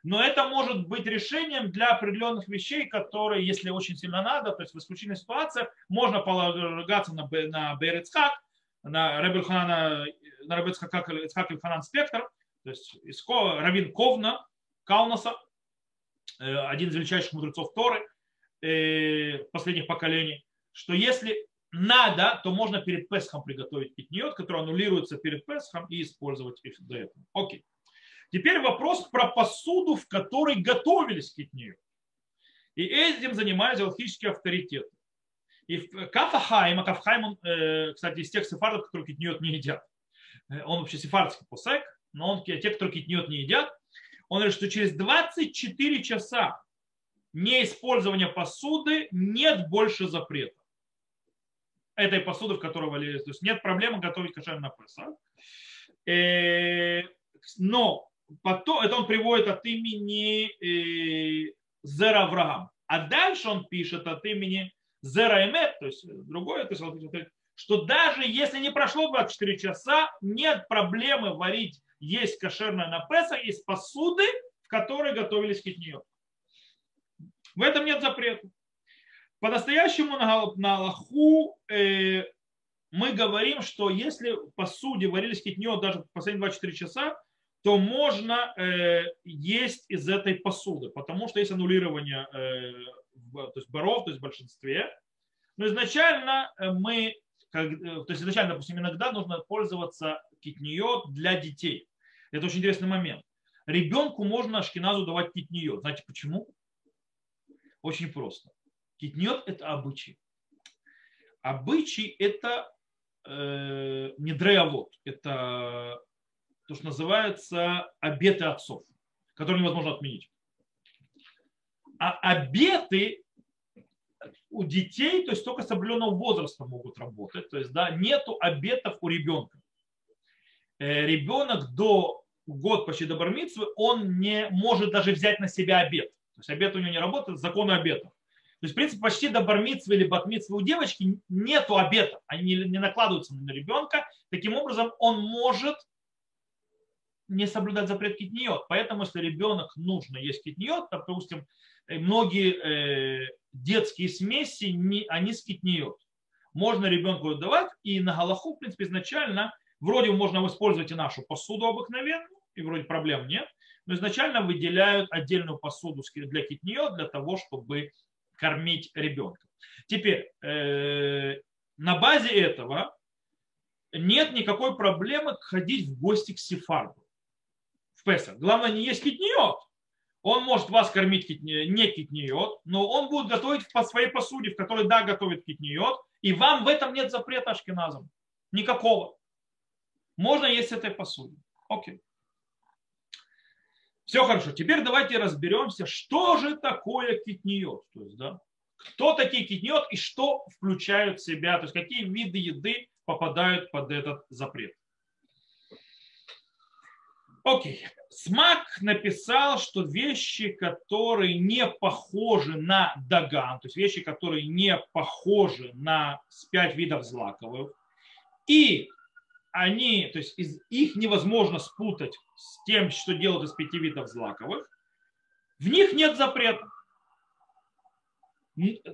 Но это может быть решением для определенных вещей, которые, если очень сильно надо, то есть в исключительной ситуации, можно полагаться на, на Берецхак, на Рабельхана на Рабец Ицхак Ханан Спектр, то есть Равин Ковна, Каунаса, э, один из величайших мудрецов Торы э, последних поколений, что если надо, то можно перед Песхом приготовить питниот, который аннулируется перед Песхом и использовать их до этого. Окей. Теперь вопрос про посуду, в которой готовились питниот. И этим занимаются алхимические авторитеты. И Кафахайм, а Кафахайм, он, э, кстати, из тех сефардов, которые питниот не едят. Э, он вообще сефардский посек, но он, те, кто китнет не едят, он говорит, что через 24 часа неиспользования посуды нет больше запрета. Этой посуды, в которой валились. То есть нет проблемы готовить кошер на Песах. Э, но потом, это он приводит от имени э, Зера Авраам. А дальше он пишет от имени Зера Эмет, то есть другое, то есть что даже если не прошло 24 часа, нет проблемы варить, есть кошерное на Песах из посуды, в которой готовились китниот. В этом нет запрета. По-настоящему на, Аллаху э, мы говорим, что если посуде варились китниот даже в последние 24 часа, то можно э, есть из этой посуды, потому что есть аннулирование э, то есть баров, то есть в большинстве. Но изначально э, мы как, э, то есть изначально, допустим, иногда нужно пользоваться китниот для детей. Это очень интересный момент. Ребенку можно ашкеназу давать китниот. Знаете почему? Очень просто. Китниот – это обычай. Обычай – это э, не дреавод, это то, что называется обеты отцов, которые невозможно отменить. А обеты у детей, то есть только с определенного возраста могут работать. То есть да, нету обетов у ребенка. Э, ребенок до год почти до бармитсвы, он не может даже взять на себя обет. То есть обет у него не работает, закон обетов. То есть, в принципе, почти до бармитсвы или батмитсвы у девочки нету обетов. Они не накладываются на ребенка. Таким образом, он может не соблюдать запрет китниот. Поэтому, если ребенок нужно есть китниот, допустим, э, многие э, детские смеси, они скитнеют. Можно ребенку давать, и на Галаху, в принципе, изначально, вроде можно использовать и нашу посуду обыкновенную, и вроде проблем нет, но изначально выделяют отдельную посуду для китниот для того, чтобы кормить ребенка. Теперь, э, на базе этого нет никакой проблемы ходить в гости к сефарду Песах. Главное не есть китниот, он может вас кормить не китниот, но он будет готовить по своей посуде, в которой, да, готовит китниот, и вам в этом нет запрета ашкеназом. Никакого. Можно есть этой посуды. Окей. Все хорошо. Теперь давайте разберемся, что же такое китниот. То есть, да, кто такие китниот и что включают в себя, то есть какие виды еды попадают под этот запрет. Окей. Смак написал, что вещи, которые не похожи на даган, то есть вещи, которые не похожи на пять видов злаковых, и они, то есть из, их невозможно спутать с тем, что делают из пяти видов злаковых, в них нет запрета.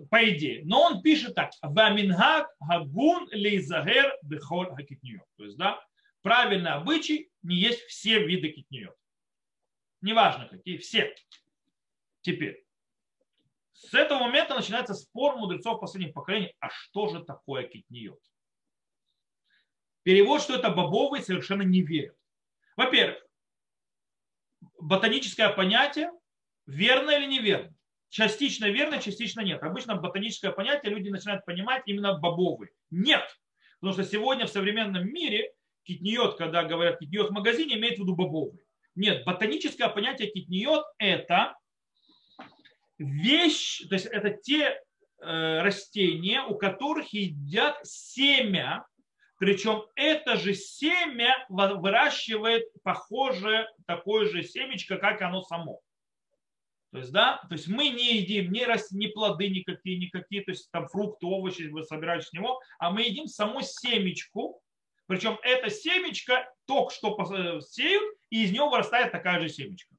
По идее. Но он пишет так. Вамингак хагун лейзагер бехоль хакитниот. То есть, да, правильный обычай не есть все виды китниот. Неважно какие, все. Теперь. С этого момента начинается спор мудрецов последних поколений. А что же такое китниот? Перевод, что это бобовый, совершенно не верят. Во-первых, ботаническое понятие верно или неверно. Частично верно, частично нет. Обычно ботаническое понятие люди начинают понимать именно бобовый. Нет. Потому что сегодня в современном мире китниот, когда говорят китниот в магазине, имеет в виду бобовый. Нет, ботаническое понятие китниот – это вещь, то есть это те э, растения, у которых едят семя, причем это же семя выращивает похожее такое же семечко, как оно само. То есть, да, то есть мы не едим ни, рас, ни плоды никакие, никакие, то есть там фрукты, овощи вы собираете с него, а мы едим саму семечку, причем это семечко только что э, сеют, и из него вырастает такая же семечка.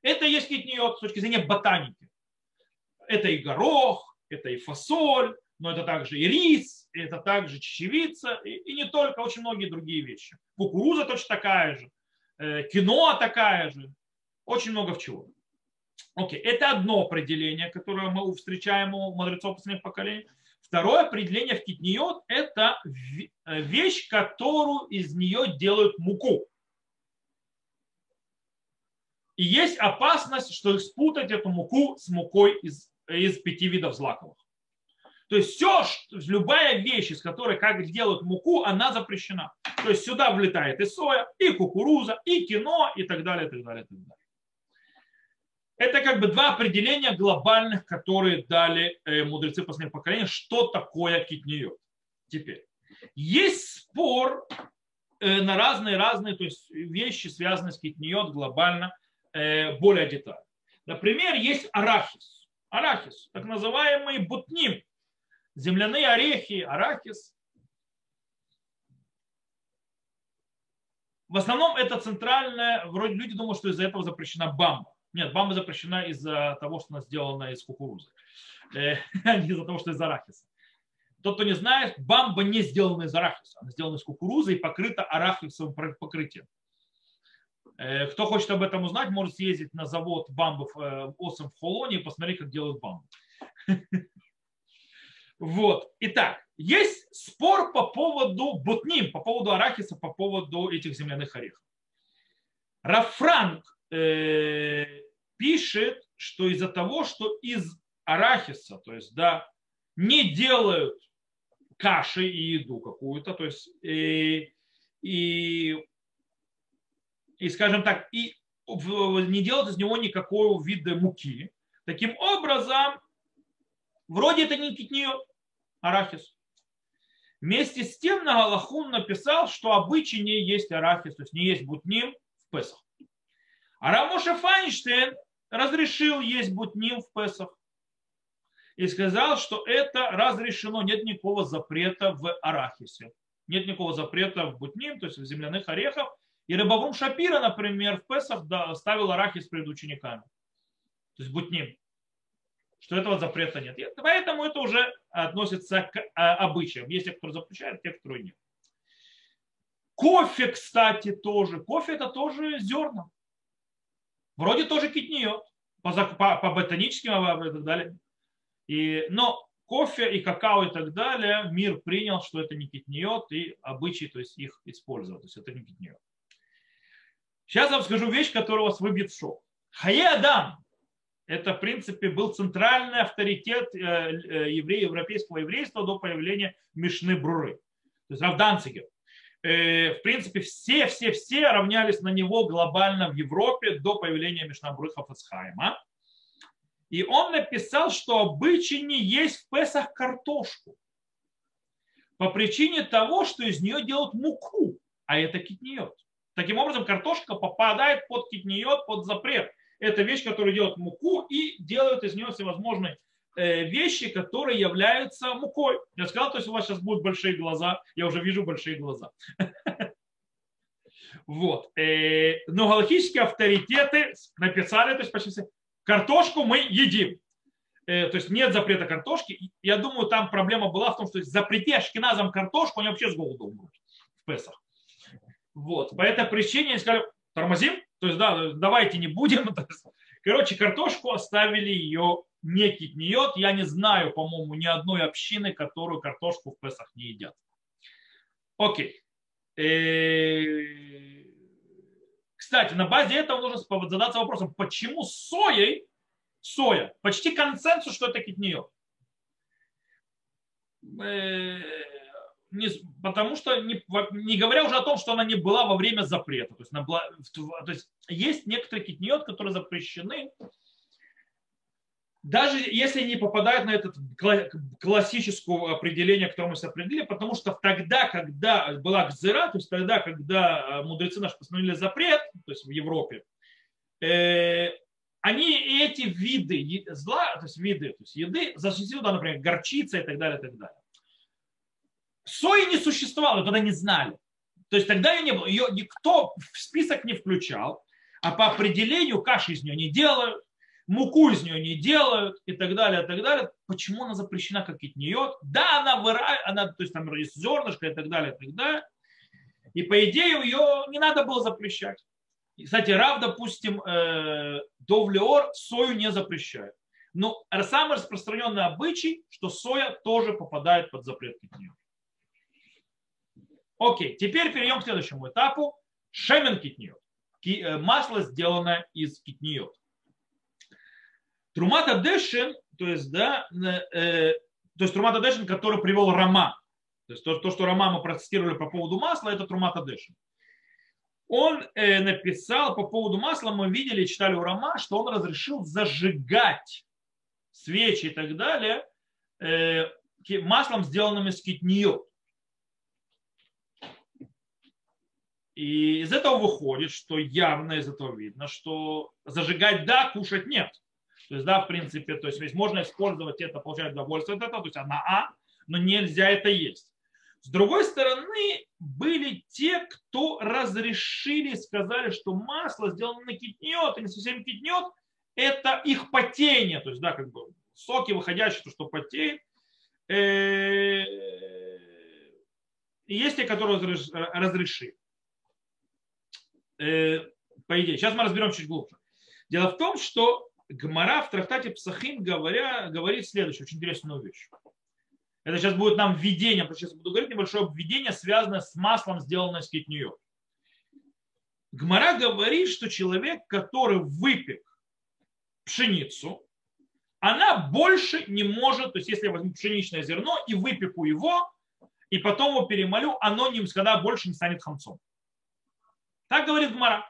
Это есть китниот с точки зрения ботаники. Это и горох, это и фасоль, но это также и рис, это также чечевица, и, и не только, очень многие другие вещи. Кукуруза точно такая же, э, киноа такая же, очень много в чего. Окей, это одно определение, которое мы встречаем у мудрецов последних поколений. Второе определение в китниот – это э, вещь, которую из нее делают муку. И есть опасность, что их спутать эту муку с мукой из, из пяти видов злаковых. То есть все, любая вещь, из которой как делают муку, она запрещена. То есть сюда влетает и соя, и кукуруза, и кино, и так далее, и так далее, и так далее. Это как бы два определения глобальных, которые дали э, мудрецы последних поколений, что такое китниот. Теперь, есть спор э, на разные-разные то есть вещи, связанные с китниот глобально, э, более детально. Например, есть арахис. Арахис, так называемый бутним, земляные орехи, арахис. В основном это центральное, вроде люди думают, что из-за этого запрещена бамба. Нет, бамба запрещена из-за того, что она сделана из кукурузы, э, [laughs] а не из-за того, что из арахиса. Тот, кто не знает, бамба не сделана из арахиса, она сделана из кукурузы и покрыта арахисовым покрытием. Э, кто хочет об этом узнать, может съездить на завод бамбы э, Осом в Холоне и посмотреть, как делают бамбу. [laughs] Вот. Итак, есть спор по поводу бутним, по поводу арахиса, по поводу этих земляных орехов. Рафранк э, пишет, что из-за того, что из арахиса, то есть, да, не делают каши и еду какую-то, то есть, и, и, и скажем так, и не делают из него никакого вида муки. Таким образом, вроде это не китниот, арахис. Вместе с тем на Галахун написал, что обычай не есть арахис, то есть не есть бутним в Песах. А Рамоша Файнштейн разрешил есть бутним в Песах. И сказал, что это разрешено, нет никакого запрета в арахисе. Нет никакого запрета в бутним, то есть в земляных орехах. И Рыбаврум Шапира, например, в Песах ставил арахис перед учениками. То есть бутним. Что этого запрета нет. И поэтому это уже относится к а, обычаям. Есть те, кто запрещает, те, кто нет. Кофе, кстати, тоже. Кофе это тоже зерна. Вроде тоже китниет по, по, по ботаническим и так далее. И, но кофе и какао и так далее мир принял, что это не китниет и обычай, то есть их использовать. То есть это не китниет. Сейчас я вам скажу вещь, которая вас выбьет в шок. Хае Адам – это, в принципе, был центральный авторитет э, э, еврея, европейского еврейства до появления Мишны Бруры. То есть Равданцигер. Э, в принципе, все-все-все равнялись на него глобально в Европе до появления Мишнабрыха Фасхайма. И он написал, что обычай не есть в Песах картошку. По причине того, что из нее делают муку, а это китниот. Таким образом, картошка попадает под китниот, под запрет. Это вещь, которая делает муку и делают из нее всевозможные вещи, которые являются мукой. Я сказал, то есть у вас сейчас будут большие глаза. Я уже вижу большие глаза. [laughs] Вот. Э, но галактические авторитеты написали, то есть почти все, картошку мы едим. Э, то есть нет запрета картошки. Я думаю, там проблема была в том, что запрети ашкеназам картошку, они вообще с голоду умрут в Песах. Вот. По этой причине они сказали, тормозим, то есть да, давайте не будем. [laughs] Короче, картошку оставили ее не китниет. Я не знаю, по-моему, ни одной общины, которую картошку в Песах не едят. Окей. Э, кстати, на базе этого нужно задаться вопросом, почему соей, соя, почти консенсус, что это китниот. Э, не, потому что, не, не говоря уже о том, что она не была во время запрета. То есть, была, то есть есть некоторые китниот, которые запрещены, даже если не попадают на это классическое определение, которое мы определили, потому что тогда, когда была Гзера, то есть тогда, когда э, мудрецы наши постановили запрет, то есть в Европе, э, они эти виды зла, то есть виды то есть еды, защитили, да, например, горчица и так далее, и так далее. Сои не существовало, тогда не знали. То есть тогда ее не было, ее никто в список не включал, а по определению каши из нее не делают, муку из нее не делают и так далее, и так далее. Почему она запрещена как китниот? Да, она вырает, она, то есть там есть зернышко и так далее, и так далее. И по идее ее не надо было запрещать. И, кстати, Рав, допустим, э, Довлеор сою не запрещает. Но самый распространенный обычай, что соя тоже попадает под запрет китниот. Окей, теперь перейдем к следующему этапу. Шемен китниот. Э, масло, сделанное из китниот. Трумата Дешин, то есть, да, э, то есть Трумата Дешин, который привел Рама. То есть то, то, что Рама мы процитировали по поводу масла, это Трумата Дешин. Он э, написал по поводу масла, мы видели, читали у Рама, что он разрешил зажигать свечи и так далее э, маслом, сделанным из китниот. И из этого выходит, что явно из этого видно, что зажигать да, кушать нет. То есть, да, в принципе, то есть, можно использовать это, получать удовольствие от этого, то есть она А, но нельзя это есть. С другой стороны, были те, кто разрешили, сказали, что масло сделано на китнет, и не совсем китнет, это их потение, то есть, да, как бы соки выходящие, то, что потеет. Э, и есть те, которые разрешили. Э, по идее. Сейчас мы разберем чуть глубже. Дело в том, что Гмара в трактате Псахим говоря, говорит следующую очень интересную вещь. Это сейчас будет нам введение, потому что сейчас буду говорить небольшое введение, связанное с маслом, сделанным из китнию. Гмара говорит, что человек, который выпек пшеницу, она больше не может, то есть если я возьму пшеничное зерно и выпеку его, и потом его перемолю, оно не, когда больше не станет хамцом. Так говорит Гмара.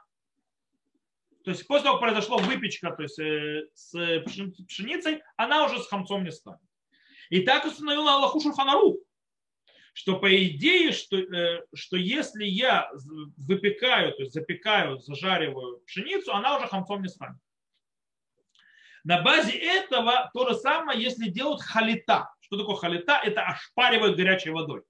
То есть после того, как произошла выпечка то есть, э, с пшеницей, она уже с хамцом не станет. И так установила Аллаху Шульханару, что по идее, что, э, что если я выпекаю, то есть запекаю, зажариваю пшеницу, она уже хамцом не станет. На базе этого то же самое, если делают халита. Что такое халита? Это ошпаривают горячей водой.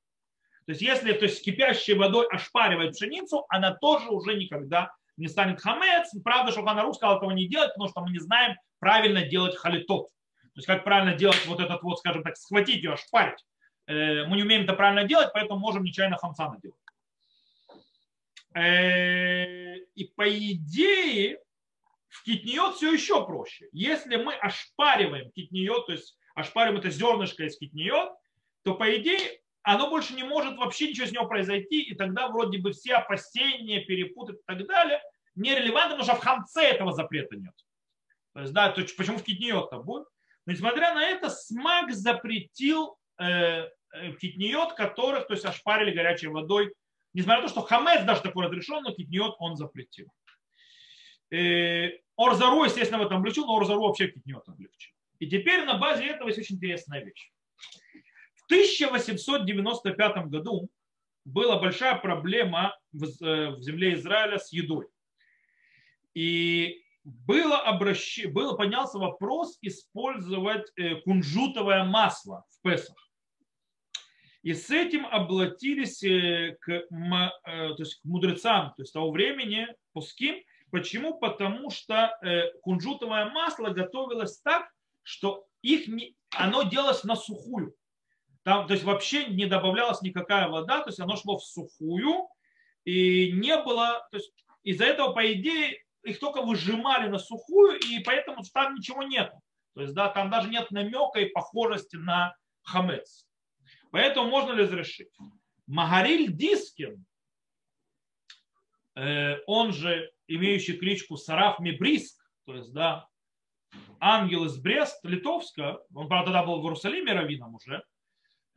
То есть если то есть, кипящей водой ошпаривать пшеницу, она тоже уже никогда не станет хамец. Правда, что Ханарух сказал этого не делать, потому что мы не знаем правильно делать халитот. То есть как правильно делать вот этот вот, скажем так, схватить ее, ошпарить. Э, мы не умеем это правильно делать, поэтому можем нечаянно хамца наделать. Э, и по идее в китниот все еще проще. Если мы ошпариваем китниот, то есть ошпариваем это зернышко из китниот, то по идее оно больше не может вообще ничего с него произойти, и тогда вроде бы все опасения, перепутать и так далее нерелевантны, потому что в хамце этого запрета нет. То есть, да, то почему в китниот-то будет? Но несмотря на это, СМАК запретил э, э, китниот, которых, то есть, ошпарили горячей водой. Несмотря на то, что хамец даже такой разрешен, но китниот он запретил. Э, Орзару, естественно, в этом облегчил, но Орзару вообще китниот облегчил. И теперь на базе этого есть очень интересная вещь. 1895 году была большая проблема в, э, в земле Израиля с едой. И было, обращ... было поднялся вопрос использовать э, кунжутовое масло в Песах. И с этим обратились э, к, то есть к мудрецам то есть того времени, пуским. Почему? Потому что кунжутовое масло готовилось так, что их не, оно делалось на сухую. Там, то есть вообще не добавлялась никакая вода, то есть оно шло в сухую, и не было, то есть из-за этого, по идее, их только выжимали на сухую, и поэтому там ничего нет. То есть, да, там даже нет намека и похожести на хамец. Поэтому можно ли разрешить? Магариль Дискин, э, он же имеющий кличку Сараф Мебриск, то есть, да, ангел из Брест, Литовска, он, правда, тогда был в Иерусалиме раввином уже,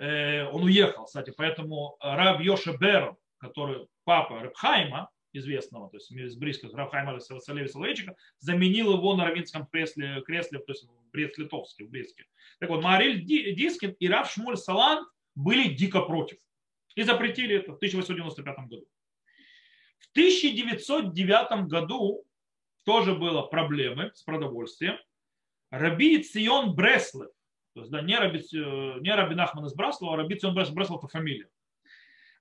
он уехал, кстати, поэтому Раб Йоша Бер, который папа Рабхайма, известного, то есть из близких Рабхайма Василия Соловейчика, заменил его на раввинском кресле, кресле то есть в Брест-Литовске, в Брестке. Так вот, Мариль Дискин и Рав Шмуль Салан были дико против и запретили это в 1895 году. В 1909 году тоже было проблемы с продовольствием. Раби Цион Бреслев, то есть да, не, Раби, э, не Раби Нахман из Браслова, а Раби Цион Бреслев это фамилия,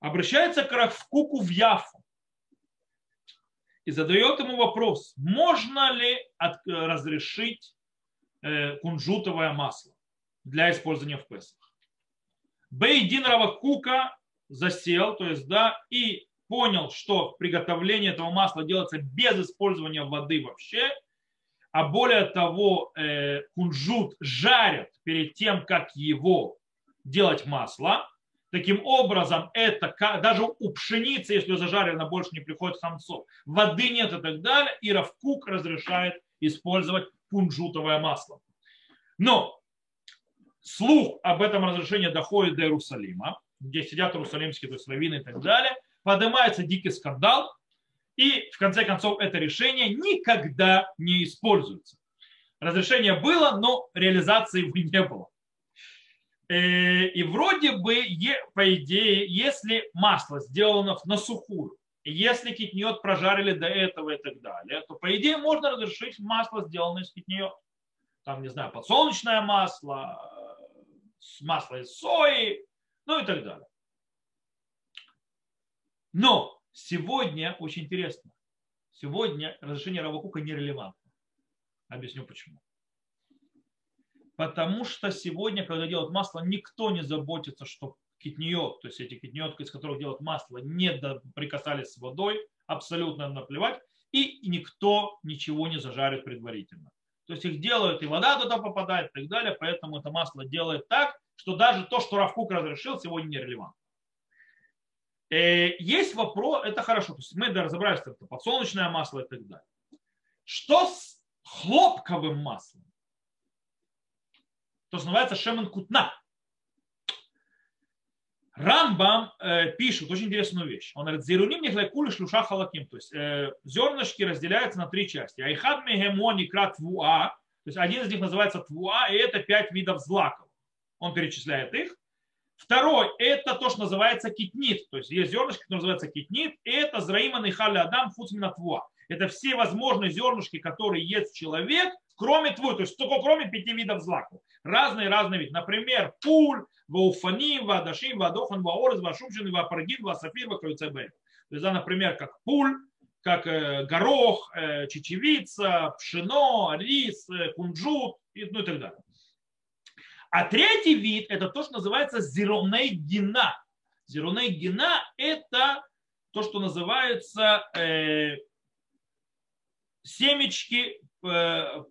обращается к Равкуку в Яфу и задает ему вопрос, можно ли от, э, разрешить э, кунжутовое масло для использования в Песах. Бейдин Равакука засел, то есть, да, и понял, что приготовление этого масла делается без использования воды вообще, а более того, э, кунжут жарят перед тем, как его делать масло. Таким образом, это даже у пшеницы, если зажарена, больше не приходит хамцов. Воды нет и так далее. И Равкук разрешает использовать кунжутовое масло. Но слух об этом разрешении доходит до Иерусалима, где сидят иерусалимские, то есть раввины и так далее. Поднимается дикий скандал, и в конце концов это решение никогда не используется. Разрешение было, но реализации его не было. Э, и вроде бы, по идее, если масло сделано на сухую, если китниот прожарили до этого и так далее, то по идее можно разрешить масло, сделанное из китниот. Там, не знаю, подсолнечное масло, масло из сои, ну и так далее. Но Сегодня очень интересно. Сегодня разрешение Равакука нерелевантно. Объясню почему. Потому что сегодня, когда делают масло, никто не заботится, что китниот, то есть эти китниот, из которых делают масло, не прикасались с водой, абсолютно наплевать, и никто ничего не зажарит предварительно. То есть их делают, и вода туда попадает и так далее, поэтому это масло делает так, что даже то, что Равкук разрешил, сегодня нерелевантно. Э, есть вопрос, это хорошо, то есть мы разобрались, это подсолнечное масло и так далее. Что с хлопковым маслом? То, что называется шемен кутна. Рамбам э, пишет очень интересную вещь. Он говорит, зеруним нехлекули шлюша халаким. То есть э, зернышки разделяются на три части. Айхад мегемони крат твуа. То есть один из них называется твуа, и это пять видов злаков. Он перечисляет их. Второй – это то, что называется китнит. То есть есть зернышки, которые называются китнит. И это зраиман и халя адам фуцминатва. Это все возможные зернышки, которые ест человек, кроме твой, то есть только кроме пяти видов злаков. Разные-разные виды. Например, пуль, вауфаним, вадашим, вадохан, ваорез, вашумшин, вапаргин, васафир, вакаюцебе. То есть, да, например, как пуль, как э, горох, э, чечевица, пшено, рис, э, кунжут и, ну, и так далее. А третий вид – это то, что называется зероней гина. Зероней гина – это то, что называется э, семечки, э,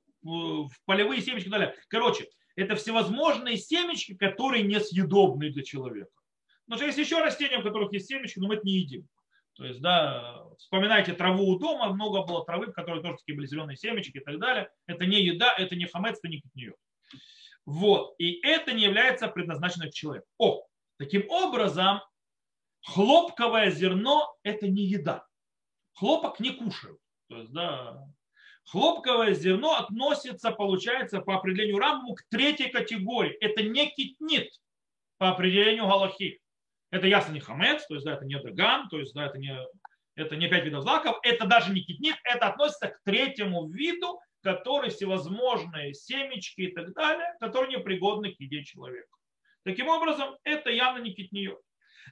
полевые семечки и далее. Короче, это всевозможные семечки, которые несъедобны для человека. Но что есть еще растения, у которых есть семечки, но мы это не едим. То есть, да, вспоминайте траву у дома, много было травы, в которой тоже такие были зеленые семечки и так далее. Это не еда, это не хамец, это не кутниет. Вот. И это не является предназначенным человеку. О, таким образом, хлопковое зерно – это не еда. Хлопок не кушают. То есть, да, хлопковое зерно относится, получается, по определению Рамбу к третьей категории. Это не китнит по определению Галахи. Это ясно не хамец, то есть да, это не даган, то есть да, это не, это не пять видов злаков, это даже не китнит, это относится к третьему виду, который всевозможные семечки и так далее, которые непригодны к еде человека. Таким образом, это явно не китниот.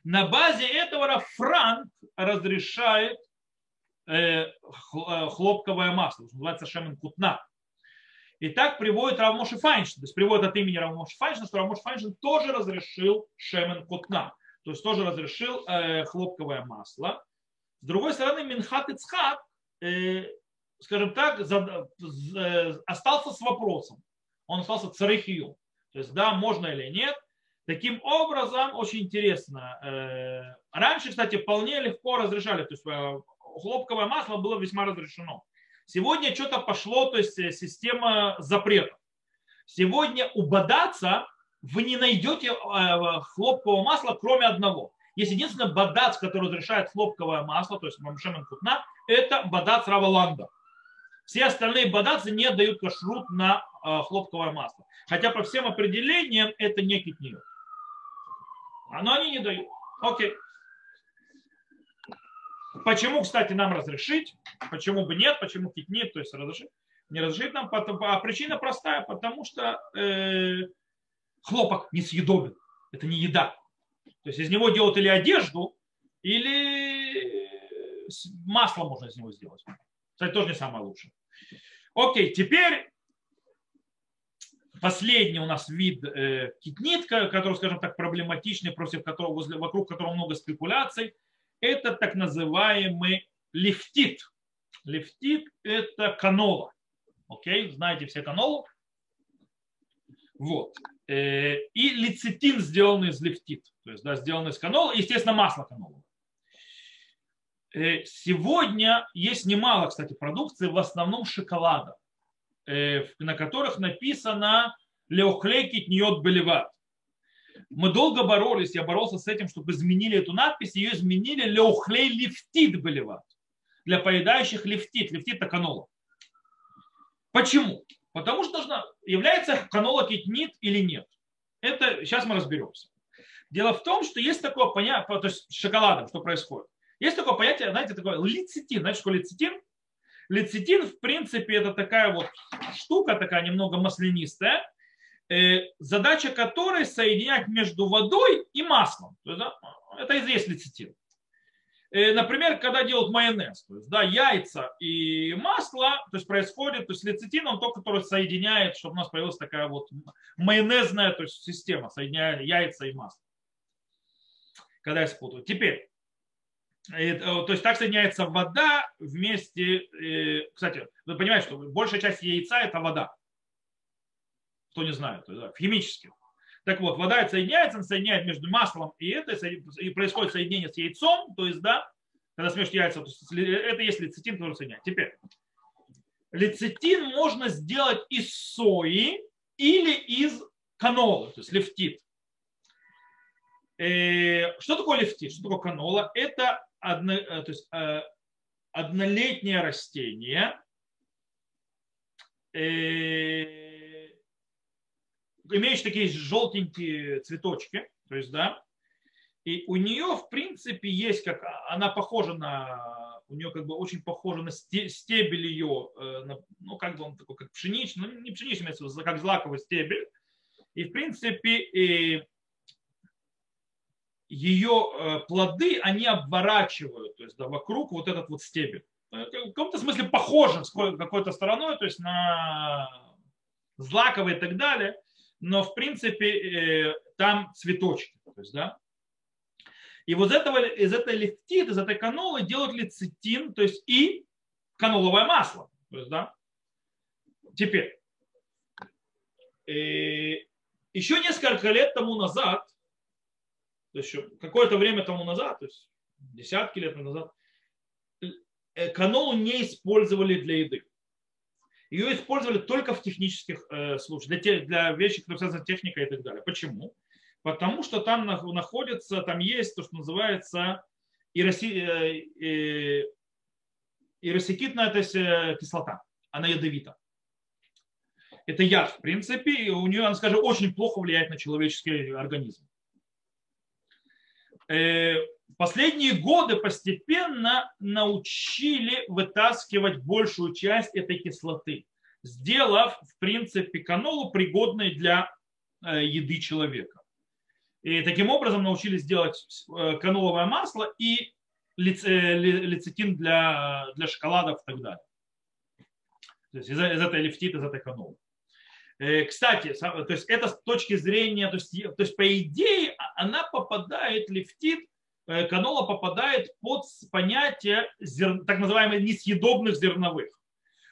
На базе этого Франк разрешает э, э, хлопковое масло, называется шемен кутна. И так приводит Равмоши Файнштейн, то есть приводит от имени Равмоши Файнштейна, что Равмоши Файнштейн тоже разрешил шемен кутна, то есть тоже разрешил э, хлопковое масло. С другой стороны, Минхат Ицхак, э, скажем так, за, остался с вопросом. Он остался царихию. То есть, да, можно или нет. Таким образом, очень интересно. Э, раньше, кстати, вполне легко разрешали. То есть, э, хлопковое масло было весьма разрешено. Сегодня что-то пошло, то есть э, система запретов. Сегодня у бадаца вы не найдете э, хлопкового масла, кроме одного. Есть единственный бадац, который разрешает хлопковое масло, то есть мамшемен кутна, это бадац Раваланда. Все остальные бадацы не дают кашрут на э, хлопковое масло. Хотя по всем определениям это не китниот. Но они не дают. Окей. Почему, кстати, нам разрешить? Почему бы нет? Почему нет? То есть разрешить? Не разрешить нам. А причина простая, потому что э, хлопок несъедобен. Это не еда. То есть из него делают или одежду, или масло можно из него сделать. Кстати, тоже не самое лучшее. Окей, теперь последний у нас вид э, китнитка, который, скажем так, проблематичный, против которого, возле, вокруг которого много спекуляций – это так называемый лифтит. Лифтит – это канола. Окей, знаете все канолу? Вот. Э, и лецитин, сделанный из лифтит. То есть, да, сделанный из канола. Естественно, масло канола. Э, сегодня есть немало, кстати, продукции, в основном шоколада, э, на которых написано «Леохлейкит ньот белеват». Мы долго боролись, я боролся с этим, чтобы изменили эту надпись, ее изменили леухлей лифтит болеват. Для поедающих лифтит. Лифтит канола. Почему? Потому что должна, является канола китнит или нет. Это сейчас мы разберемся. Дело в том, что есть такое понятие, то есть с шоколадом, что происходит. Есть такое понятие, знаете, такое лецитин. Знаете, что лецитин? Лецитин, в принципе, это такая вот штука, такая немного маслянистая, Э, задача которой соединять между водой и маслом. Это известный лецитин. Э, например, когда делают майонез, то есть, да, яйца и масло, то есть происходит, то есть лецитин, он тот, который соединяет, чтобы у нас появилась такая вот майонезная то есть, система, соединяя яйца и масло. Когда я спутаю. Теперь, то есть так соединяется вода вместе, кстати, вы понимаете, что большая часть яйца это вода кто не знает, да, химических. Так вот, вода соединяется, соединяет между маслом и это, и происходит соединение с яйцом, то есть, да, когда смешиваешь яйца, то есть, это есть лецитин, который соединяет. Теперь, лецитин можно сделать из сои или из канолы, то есть лефтит. Э, что такое лефтит? Что такое канола? Это одно, э, то есть, э, однолетнее растение, имеющий такие желтенькие цветочки, то есть, да, и у нее, в принципе, есть как, она похожа на, у нее как бы очень похожа на стебель ее, э, ну, как бы он такой, как пшеничный, ну, не пшеничный, как злаковый стебель. И, в принципе, и ее э, плоды, они обворачивают, то есть, да, вокруг вот этот вот стебель. Э, в каком-то смысле похоже с какой-то стороной, то есть на злаковый и так далее но в принципе э, там цветочки. То есть, да? И вот из, этого, из этой лефтит, из этой канолы делают лецитин, то есть и каноловое масло. То есть, да? Теперь, еще несколько лет тому назад, то есть какое-то время тому назад, то есть десятки лет назад, э, канолу не использовали для еды. Ее использовали только в технических э, случаях, для, те, для вещей, которые связаны с техникой и так далее. Почему? Потому что там находится, там есть то, что называется ироси, э, э, иросикитная есть, э, кислота. Она ядовита. Это яд, в принципе, и у нее, она, скажем, очень плохо влияет на человеческий организм. Э, последние годы постепенно научили вытаскивать большую часть этой кислоты, сделав, в принципе, канолу пригодной для э, еды человека. И таким образом научились делать э, каноловое масло и лецитин для, для шоколадов и так далее. То есть из, из этой лифтита, из этой канолы. Кстати, то есть это с точки зрения, то есть, то есть по идее она попадает, лифтит, Э, канола попадает под понятие зер... так называемых несъедобных зерновых.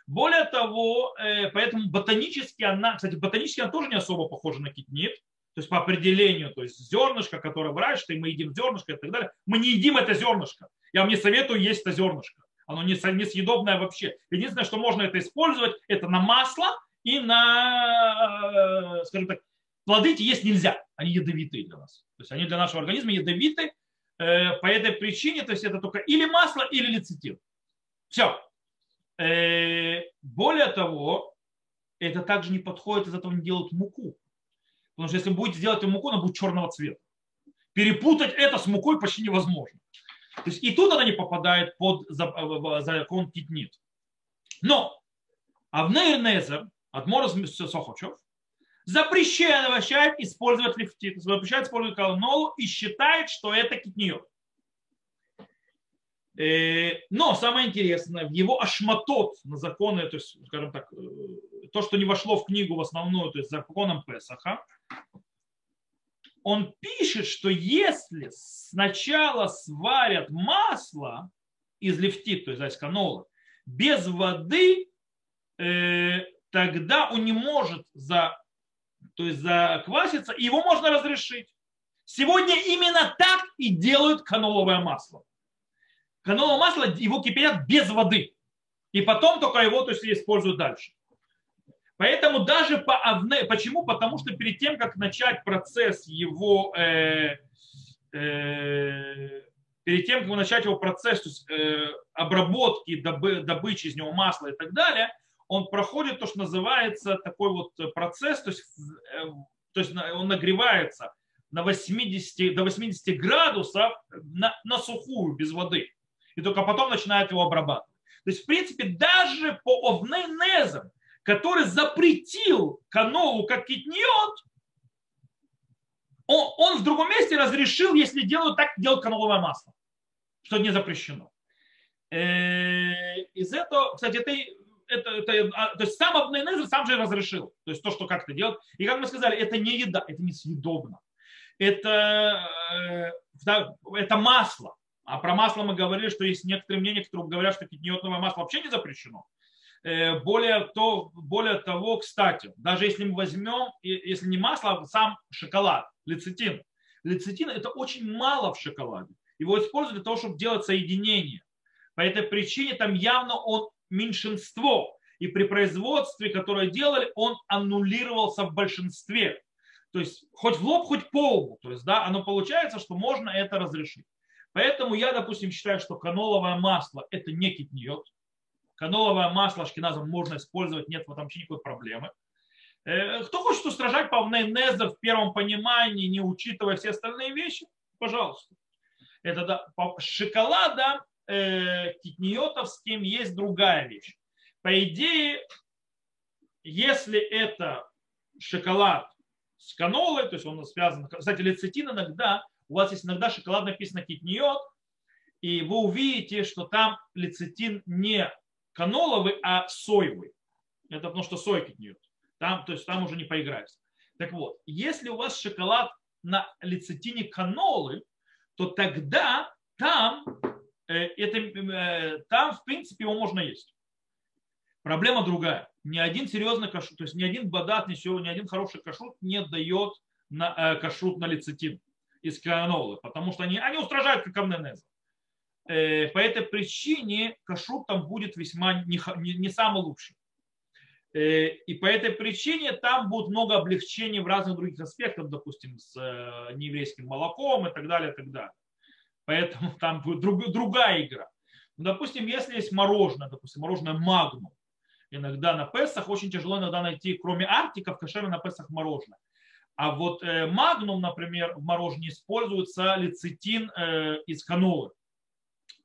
Более того, э, поэтому ботанически она, кстати, ботанически она тоже не особо похожа на китнит, то есть по определению, то есть зернышко, которое выращивается, и мы едим зернышко и так далее, мы не едим это зернышко. Я вам не советую есть это зернышко. Оно не съедобное вообще. Единственное, что можно это использовать, это на масло и на, э, скажем так, плоды эти есть нельзя. Они ядовитые для нас. То есть они для нашего организма ядовиты, Э, по этой причине, то есть это только или масло, или лецитин. Все. Э, более того, это также не подходит, из этого не делают муку. Потому что если будете делать муку, она будет черного цвета. Перепутать это с мукой почти невозможно. То есть и тут она не попадает под закон китнит. Но Авнейр Незер, Адморос Сохочев, запрещает использовать лифтит, запрещает использовать колонолу и считает, что это китниот. Э, но самое интересное, в его ашматот на законы, то есть, скажем так, э, то, что не вошло в книгу в основную, то есть законом Песаха, он пишет, что если сначала сварят масло из лифтит, то есть из канола, без воды, э, тогда он не может за то есть заквасится, и его можно разрешить. Сегодня именно так и делают каноловое масло. Каноловое масло, его кипятят без воды. И потом только его то есть, используют дальше. Поэтому даже по Авне, почему? Потому что перед тем, как начать процесс его, э, э, перед тем, как начать его процесс то есть, э, обработки, добы, добычи из него масла и так далее, он проходит то, что называется такой вот процесс, то есть, э, то есть он нагревается на 80, до 80 градусов на, на сухую, без воды. И только потом начинает его обрабатывать. То есть, в принципе, даже по Овнейнезам, который запретил канолу как китниот, он, он в другом месте разрешил, если делают так, делать каноловое масло, что не запрещено. Э, из этого, кстати, это это, это, а, то есть сам Абнейнезер сам же разрешил. То есть то, что как-то делать. И как мы сказали, это не еда, это не съедобно. Это, э, это масло. А про масло мы говорили, что есть некоторые мнения, которые говорят, что китниотное масло вообще не запрещено. Э, более, то, более того, кстати, даже если мы возьмем, если не масло, а сам шоколад, лецитин. Лецитин это очень мало в шоколаде. Его используют для того, чтобы делать соединение. По этой причине там явно он меньшинство. И при производстве, которое делали, он аннулировался в большинстве. То есть хоть в лоб, хоть по лбу. То есть, да, оно получается, что можно это разрешить. Поэтому я, допустим, считаю, что каноловое масло – это не китниот. Каноловое масло ашкеназом можно использовать, нет в этом вообще никакой проблемы. Э, кто хочет устражать павней незер в первом понимании, не учитывая все остальные вещи, пожалуйста. Это да, шоколада э, китниотовским есть другая вещь. По идее, если это шоколад с канолой, то есть он связан, кстати, лецитин иногда, у вас есть иногда шоколад написано китниот, и вы увидите, что там лецитин не каноловый, а соевый. Это потому что сой китниот. Там, то есть там уже не поиграешься. Так вот, если у вас шоколад на лецитине канолы, то тогда там это, э, там, в принципе, его можно есть. Проблема другая. Ни один серьезный кашрут, то есть ни один бадат, ни, ни один хороший кашрут не дает на, э, кашрут на лецитин из канолы, потому что они, они устражают как амненеза. Э, по этой причине кашрут там будет весьма не, не, не самый лучший. Э, и по этой причине там будет много облегчений в разных других аспектах, допустим, с э, нееврейским молоком и так далее, и так далее. Поэтому [laughs] там будет друг, другая игра. Ну, допустим, если есть мороженое, допустим, мороженое магнум, иногда на Песах очень тяжело иногда найти, кроме Арктика, в кошере на Песах мороженое. А вот э, магнум, например, в мороженое используется лецитин э, из канолы.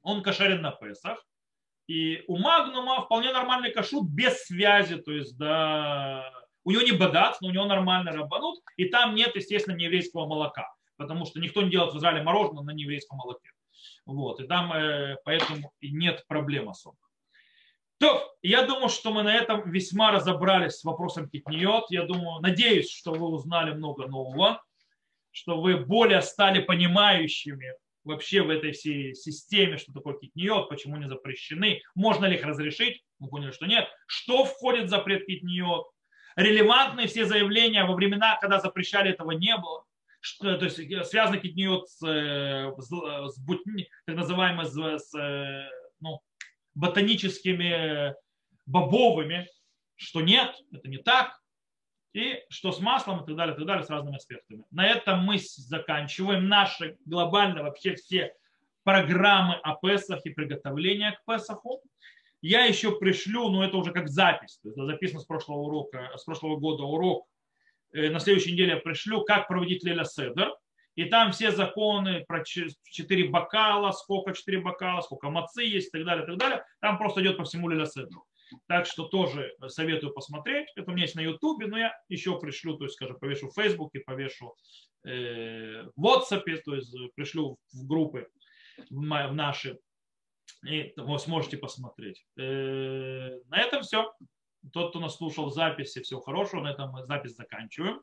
Он кошерен на Песах. И у магнума вполне нормальный кашут без связи, то есть да, у него не бадат, но у него нормальный рабанут, и там нет, естественно, нееврейского молока, потому что никто не делает в Израиле мороженое на нееврейском молоке. Вот, и там э, поэтому нет проблем особо. То, я думаю, что мы на этом весьма разобрались с вопросом китниот. Я думаю, надеюсь, что вы узнали много нового, что вы более стали понимающими вообще в этой всей системе, что такое китниот, почему они запрещены, можно ли их разрешить, мы поняли, что нет, что входит в запрет китниот, релевантные все заявления во времена, когда запрещали, этого не было, что, то есть э, связано китниот с, э, с, с так называемой с, с, э, ну, ботаническими бобовыми, что нет, это не так, и что с маслом и так далее, и так далее, с разными аспектами. На этом мы заканчиваем наши глобально вообще все программы о Песах и приготовления к Песаху. Я еще пришлю, но это уже как запись, это записано с прошлого урока, с прошлого года урок. Э, на следующей неделе пришлю, как проводить Леля Седер. И там все законы про 4 бокала, сколько 4 бокала, сколько мацы есть и так далее, и так далее. Там просто идет по всему Леля Седеру. Так что тоже советую посмотреть. Это у меня есть на Ютубе, но я еще пришлю, то есть, скажем, повешу в Фейсбуке, повешу э, в WhatsApp, то есть пришлю в группы в наши. И вы сможете посмотреть. Э, на этом все. Тот, кто нас слушал в записи, всего хорошего. На этом мы запись заканчиваем.